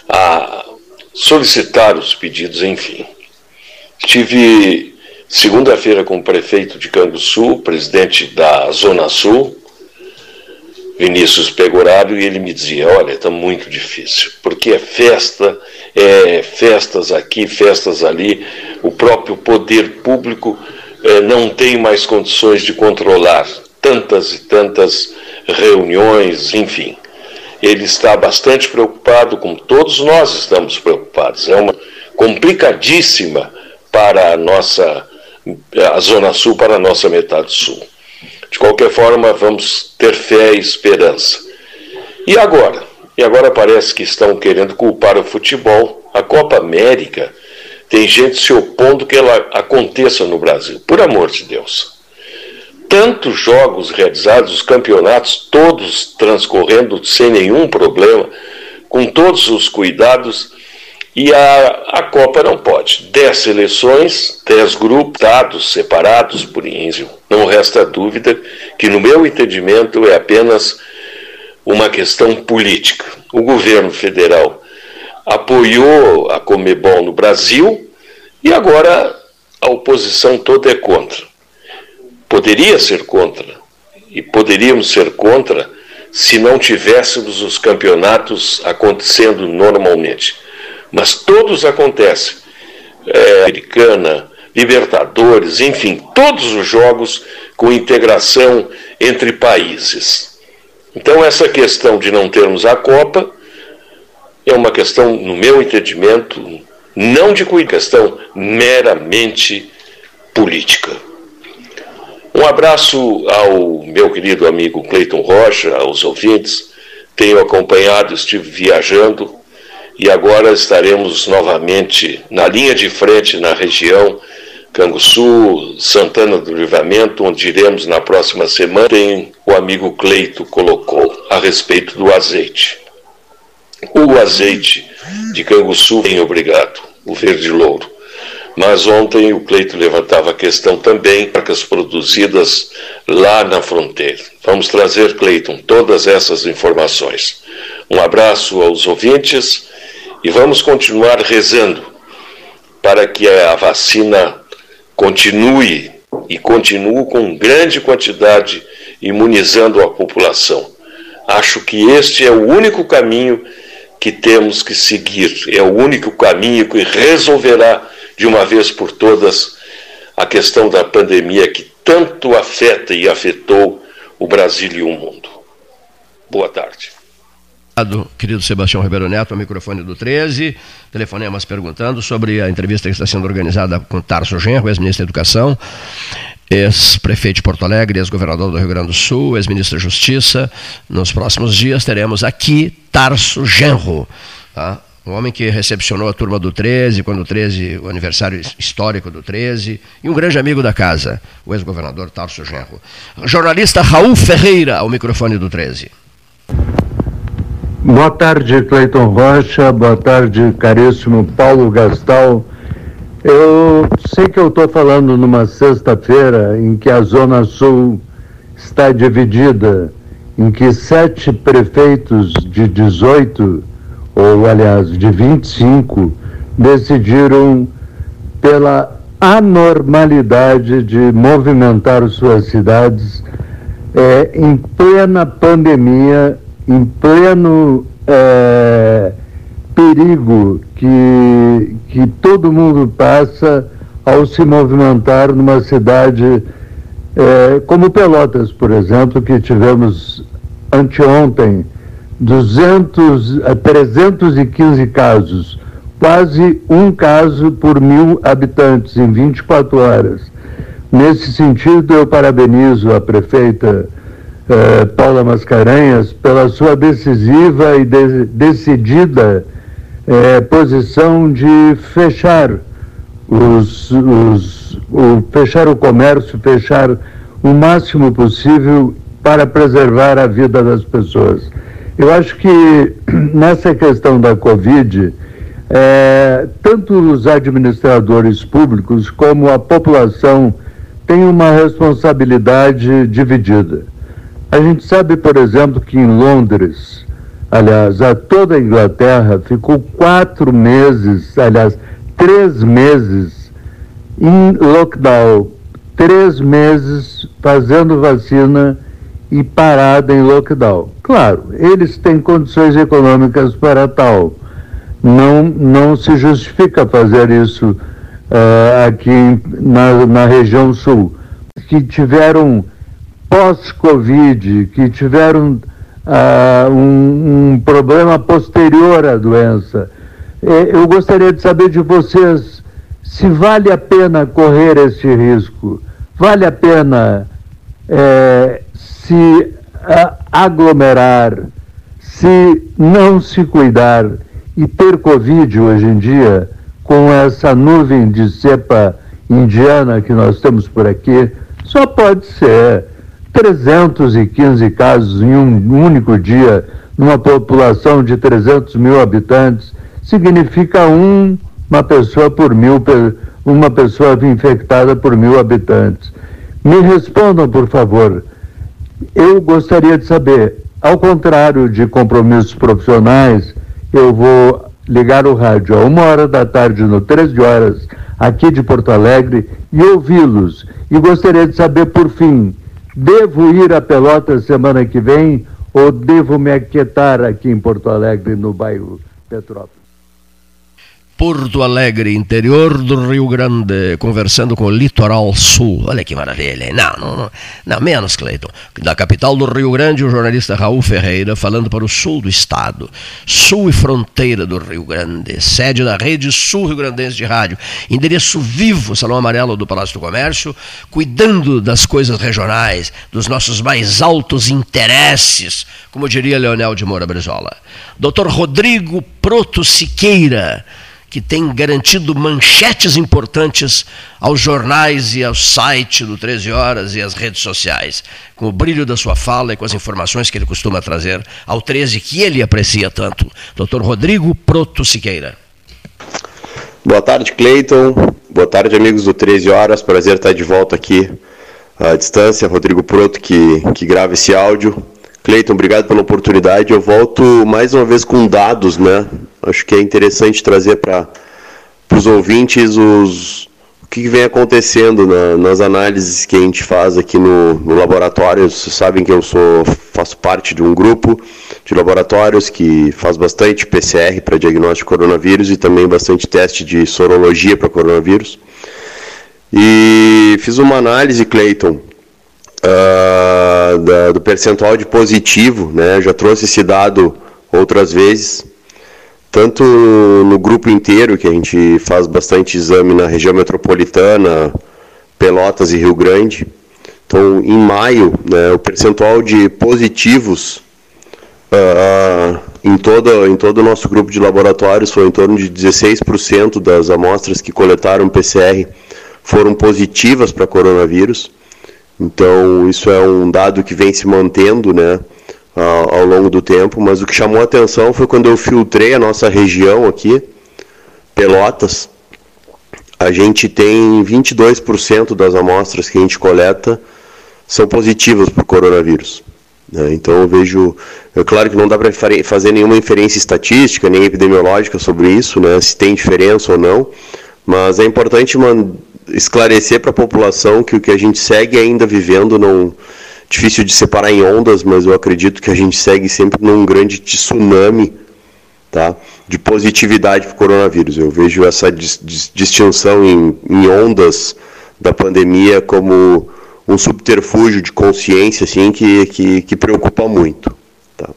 a solicitar os pedidos, enfim. Tive segunda-feira com o prefeito de Canguçu, presidente da Zona Sul, Vinícius Pegorário, e ele me dizia: Olha, está muito difícil, porque é festa, é festas aqui, festas ali, o próprio poder público é, não tem mais condições de controlar tantas e tantas reuniões, enfim. Ele está bastante preocupado, como todos nós estamos preocupados. É uma complicadíssima para a nossa a Zona Sul, para a nossa metade sul. De qualquer forma, vamos ter fé e esperança. E agora? E agora parece que estão querendo culpar o futebol. A Copa América tem gente se opondo que ela aconteça no Brasil. Por amor de Deus. Tantos jogos realizados, os campeonatos todos transcorrendo sem nenhum problema, com todos os cuidados e a, a Copa não pode. Dez seleções, dez grupos, dados separados por índio. Não resta dúvida que, no meu entendimento, é apenas uma questão política. O governo federal apoiou a Comebol no Brasil e agora a oposição toda é contra. Poderia ser contra, e poderíamos ser contra se não tivéssemos os campeonatos acontecendo normalmente mas todos acontecem. É, Americana, Libertadores, enfim, todos os jogos com integração entre países. Então, essa questão de não termos a Copa é uma questão, no meu entendimento, não de questão meramente política. Um abraço ao meu querido amigo Cleiton Rocha, aos ouvintes. Tenho acompanhado, estive viajando e agora estaremos novamente na linha de frente na região Canguçu, Santana do Livramento, onde iremos na próxima semana. Tem o amigo Cleito colocou a respeito do azeite. O azeite de Canguçu, bem obrigado, o verde louro. Mas ontem o Cleito levantava a questão também marcas produzidas lá na fronteira. Vamos trazer, Cleiton, todas essas informações. Um abraço aos ouvintes e vamos continuar rezando para que a vacina continue e continue com grande quantidade imunizando a população. Acho que este é o único caminho que temos que seguir, é o único caminho que resolverá de uma vez por todas a questão da pandemia que tanto afeta e afetou o Brasil e o mundo. Boa tarde. Querido Sebastião Ribeiro Neto, ao microfone do 13, telefonemas perguntando sobre a entrevista que está sendo organizada com Tarso Genro, ex-ministro da Educação, ex-prefeito de Porto Alegre, ex-governador do Rio Grande do Sul, ex-ministro da Justiça. Nos próximos dias teremos aqui Tarso Genro, tá? o homem que recepcionou a turma do 13, quando o 13, o aniversário histórico do 13, e um grande amigo da casa, o ex-governador Tarso Genro. Jornalista Raul Ferreira, ao microfone do 13. Boa tarde, Cleiton Rocha. Boa tarde, caríssimo Paulo Gastal. Eu sei que eu estou falando numa sexta-feira em que a Zona Sul está dividida, em que sete prefeitos de 18, ou aliás, de 25, decidiram pela anormalidade de movimentar suas cidades é, em plena pandemia em pleno é, perigo que, que todo mundo passa ao se movimentar numa cidade é, como Pelotas, por exemplo, que tivemos anteontem 200, 315 casos, quase um caso por mil habitantes em 24 horas. Nesse sentido, eu parabenizo a prefeita eh, Paula Mascarenhas pela sua decisiva e de, decidida eh, posição de fechar os, os, o, fechar o comércio, fechar o máximo possível para preservar a vida das pessoas. Eu acho que [clears throat] nessa questão da Covid, é, tanto os administradores públicos como a população têm uma responsabilidade dividida. A gente sabe, por exemplo, que em Londres, aliás, a toda a Inglaterra ficou quatro meses, aliás, três meses em lockdown, três meses fazendo vacina e parada em lockdown. Claro, eles têm condições econômicas para tal. Não, não se justifica fazer isso uh, aqui na, na região sul, que tiveram pós-Covid, que tiveram uh, um, um, problema posterior à doença. Eu gostaria de saber de vocês se vale a pena correr esse risco, vale a pena é, se uh, aglomerar, se não se cuidar e ter Covid hoje em dia, com essa nuvem de cepa indiana que nós temos por aqui, só pode ser 315 casos em um único dia, numa população de 300 mil habitantes, significa um, uma pessoa por mil, uma pessoa infectada por mil habitantes. Me respondam, por favor. Eu gostaria de saber, ao contrário de compromissos profissionais, eu vou ligar o rádio a uma hora da tarde, no 13 horas, aqui de Porto Alegre, e ouvi-los. E gostaria de saber, por fim, Devo ir a Pelotas semana que vem ou devo me aquietar aqui em Porto Alegre, no bairro Petrópolis? Porto Alegre, interior do Rio Grande, conversando com o litoral sul. Olha que maravilha. Não, não, não, não menos, Cleiton. Da capital do Rio Grande, o jornalista Raul Ferreira falando para o sul do estado. Sul e fronteira do Rio Grande, sede da Rede Sul Rio Grandense de Rádio. Endereço vivo, Salão Amarelo do Palácio do Comércio, cuidando das coisas regionais, dos nossos mais altos interesses, como diria Leonel de Moura Brizola. Dr. Rodrigo Proto Siqueira que tem garantido manchetes importantes aos jornais e ao site do 13 Horas e às redes sociais, com o brilho da sua fala e com as informações que ele costuma trazer ao 13, que ele aprecia tanto. Dr. Rodrigo Proto Siqueira. Boa tarde, Cleiton. Boa tarde, amigos do 13 Horas. Prazer estar de volta aqui à distância. Rodrigo Proto, que, que grava esse áudio. Cleiton, obrigado pela oportunidade. Eu volto mais uma vez com dados, né? Acho que é interessante trazer para os ouvintes os, o que vem acontecendo na, nas análises que a gente faz aqui no, no laboratório. Vocês sabem que eu sou, faço parte de um grupo de laboratórios que faz bastante PCR para diagnóstico de coronavírus e também bastante teste de sorologia para coronavírus. E fiz uma análise, Cleiton, uh, da, do percentual de positivo, né? Já trouxe esse dado outras vezes, tanto no grupo inteiro, que a gente faz bastante exame na região metropolitana, Pelotas e Rio Grande. Então, em maio, né, o percentual de positivos uh, em, todo, em todo o nosso grupo de laboratórios foi em torno de 16% das amostras que coletaram PCR foram positivas para coronavírus. Então, isso é um dado que vem se mantendo né, ao, longo do tempo, mas o que chamou a atenção foi quando eu filtrei a nossa região aqui, Pelotas, a gente tem 22% das amostras que a gente coleta são positivas para o coronavírus. Né? Então eu vejo, é claro que não dá para fazer nenhuma inferência estatística nem epidemiológica sobre isso, né? se tem diferença ou não, mas é importante esclarecer para a população que o que a gente segue ainda vivendo não difícil de separar em ondas, mas eu acredito que a gente segue sempre num grande tsunami, tá? De positividade para o coronavírus. Eu vejo essa dis distinção em, em, ondas da pandemia como um subterfúgio de consciência, assim, que, que, que preocupa muito. Tá?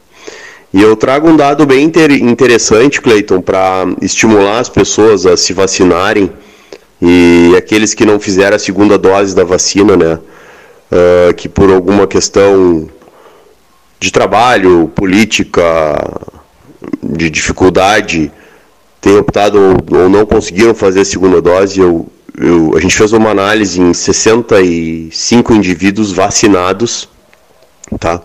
E eu trago um dado bem inter interessante, Cleiton, para estimular as pessoas a se vacinarem e aqueles que não fizeram a segunda dose da vacina, né, uh, que por alguma questão de trabalho, política, de dificuldade, têm optado ou não conseguiram fazer a segunda dose. Eu, eu, a gente fez uma análise em 65 indivíduos vacinados, tá?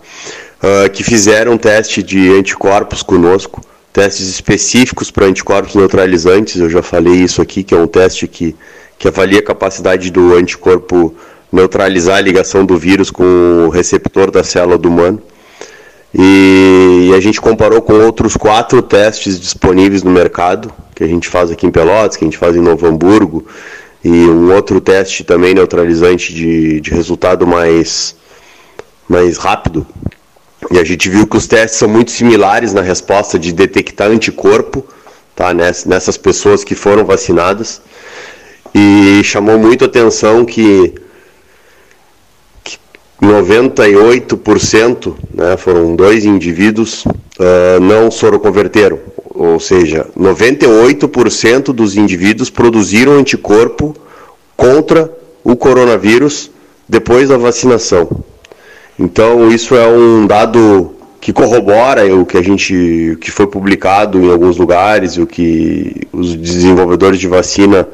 Uh, que fizeram teste de anticorpos conosco testes específicos para anticorpos neutralizantes, eu já falei isso aqui, que é um teste que, que avalia a capacidade do anticorpo neutralizar a ligação do vírus com o receptor da célula do humano. E, e, a gente comparou com outros quatro testes disponíveis no mercado, que a gente faz aqui em Pelotas, que a gente faz em Novo Hamburgo, e um outro teste também neutralizante de, de resultado mais, mais rápido, e a gente viu que os testes são muito similares na resposta de detectar anticorpo tá, nessas pessoas que foram vacinadas. E chamou muito atenção que, que 98%, né, foram dois indivíduos, uh, não soroconverteram. Ou seja, 98% dos indivíduos produziram anticorpo contra o coronavírus depois da vacinação. Então isso é um dado que corrobora o que a gente que foi publicado em alguns lugares, o que os desenvolvedores de vacina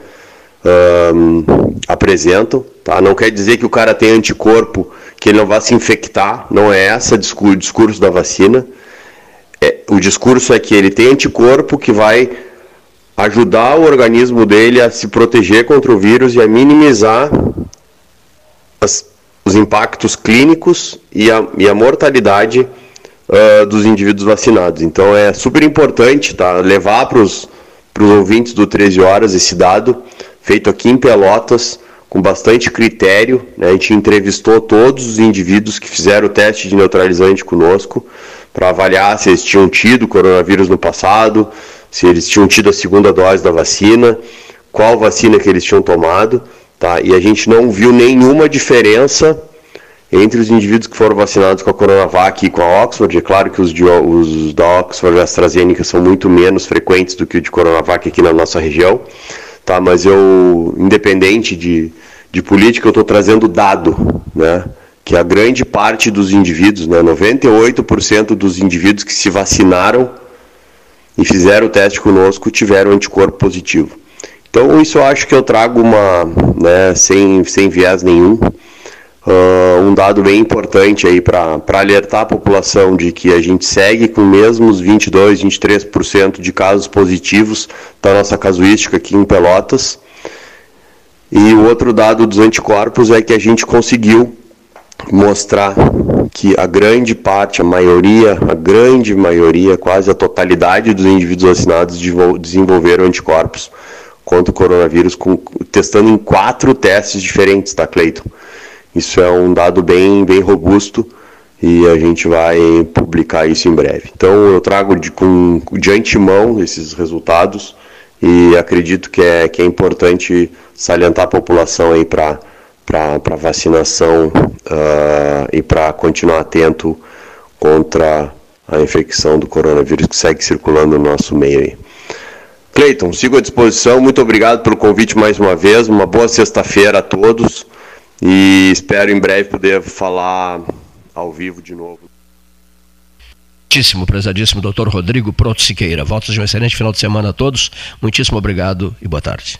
um, apresentam. Tá? Não quer dizer que o cara tem anticorpo, que ele não vai se infectar, não é esse o discurso da vacina. É, o discurso é que ele tem anticorpo que vai ajudar o organismo dele a se proteger contra o vírus e a minimizar as os impactos clínicos e a, e a mortalidade uh, dos indivíduos vacinados. Então é super importante tá, levar para os ouvintes do 13 Horas esse dado, feito aqui em Pelotas, com bastante critério. Né? A gente entrevistou todos os indivíduos que fizeram o teste de neutralizante conosco, para avaliar se eles tinham tido coronavírus no passado, se eles tinham tido a segunda dose da vacina, qual vacina que eles tinham tomado. Tá? E a gente não viu nenhuma diferença entre os indivíduos que foram vacinados com a Coronavac e com a Oxford. É claro que os, de, os da Oxford e AstraZeneca são muito menos frequentes do que o de Coronavac aqui na nossa região. Tá? Mas eu, independente de, de política, eu estou trazendo dado, né? que a grande parte dos indivíduos, né, 98% dos indivíduos que se vacinaram e fizeram o teste conosco tiveram anticorpo positivo. Então, isso eu acho que eu trago uma, né, sem, sem viés nenhum, uh, um dado bem importante aí para alertar a população de que a gente segue com mesmos 22, 23% de casos positivos da nossa casuística aqui em Pelotas. E o outro dado dos anticorpos é que a gente conseguiu mostrar que a grande parte, a maioria, a grande maioria, quase a totalidade dos indivíduos vacinados desenvolveram anticorpos contra o coronavírus, com, testando em quatro testes diferentes, tá, Cleiton? Isso é um dado bem, bem robusto e a gente vai publicar isso em breve. Então eu trago de, com, de antemão esses resultados e acredito que é, que é importante salientar a população aí para para vacinação uh, e para continuar atento contra a infecção do coronavírus que segue circulando no nosso meio aí. Cleiton, sigo à disposição. Muito obrigado pelo convite mais uma vez. Uma boa sexta-feira a todos e espero em breve poder falar ao vivo de novo. Muitíssimo, prezadíssimo doutor Rodrigo Proto Siqueira. Voltas de um excelente final de semana a todos. Muitíssimo obrigado e boa tarde.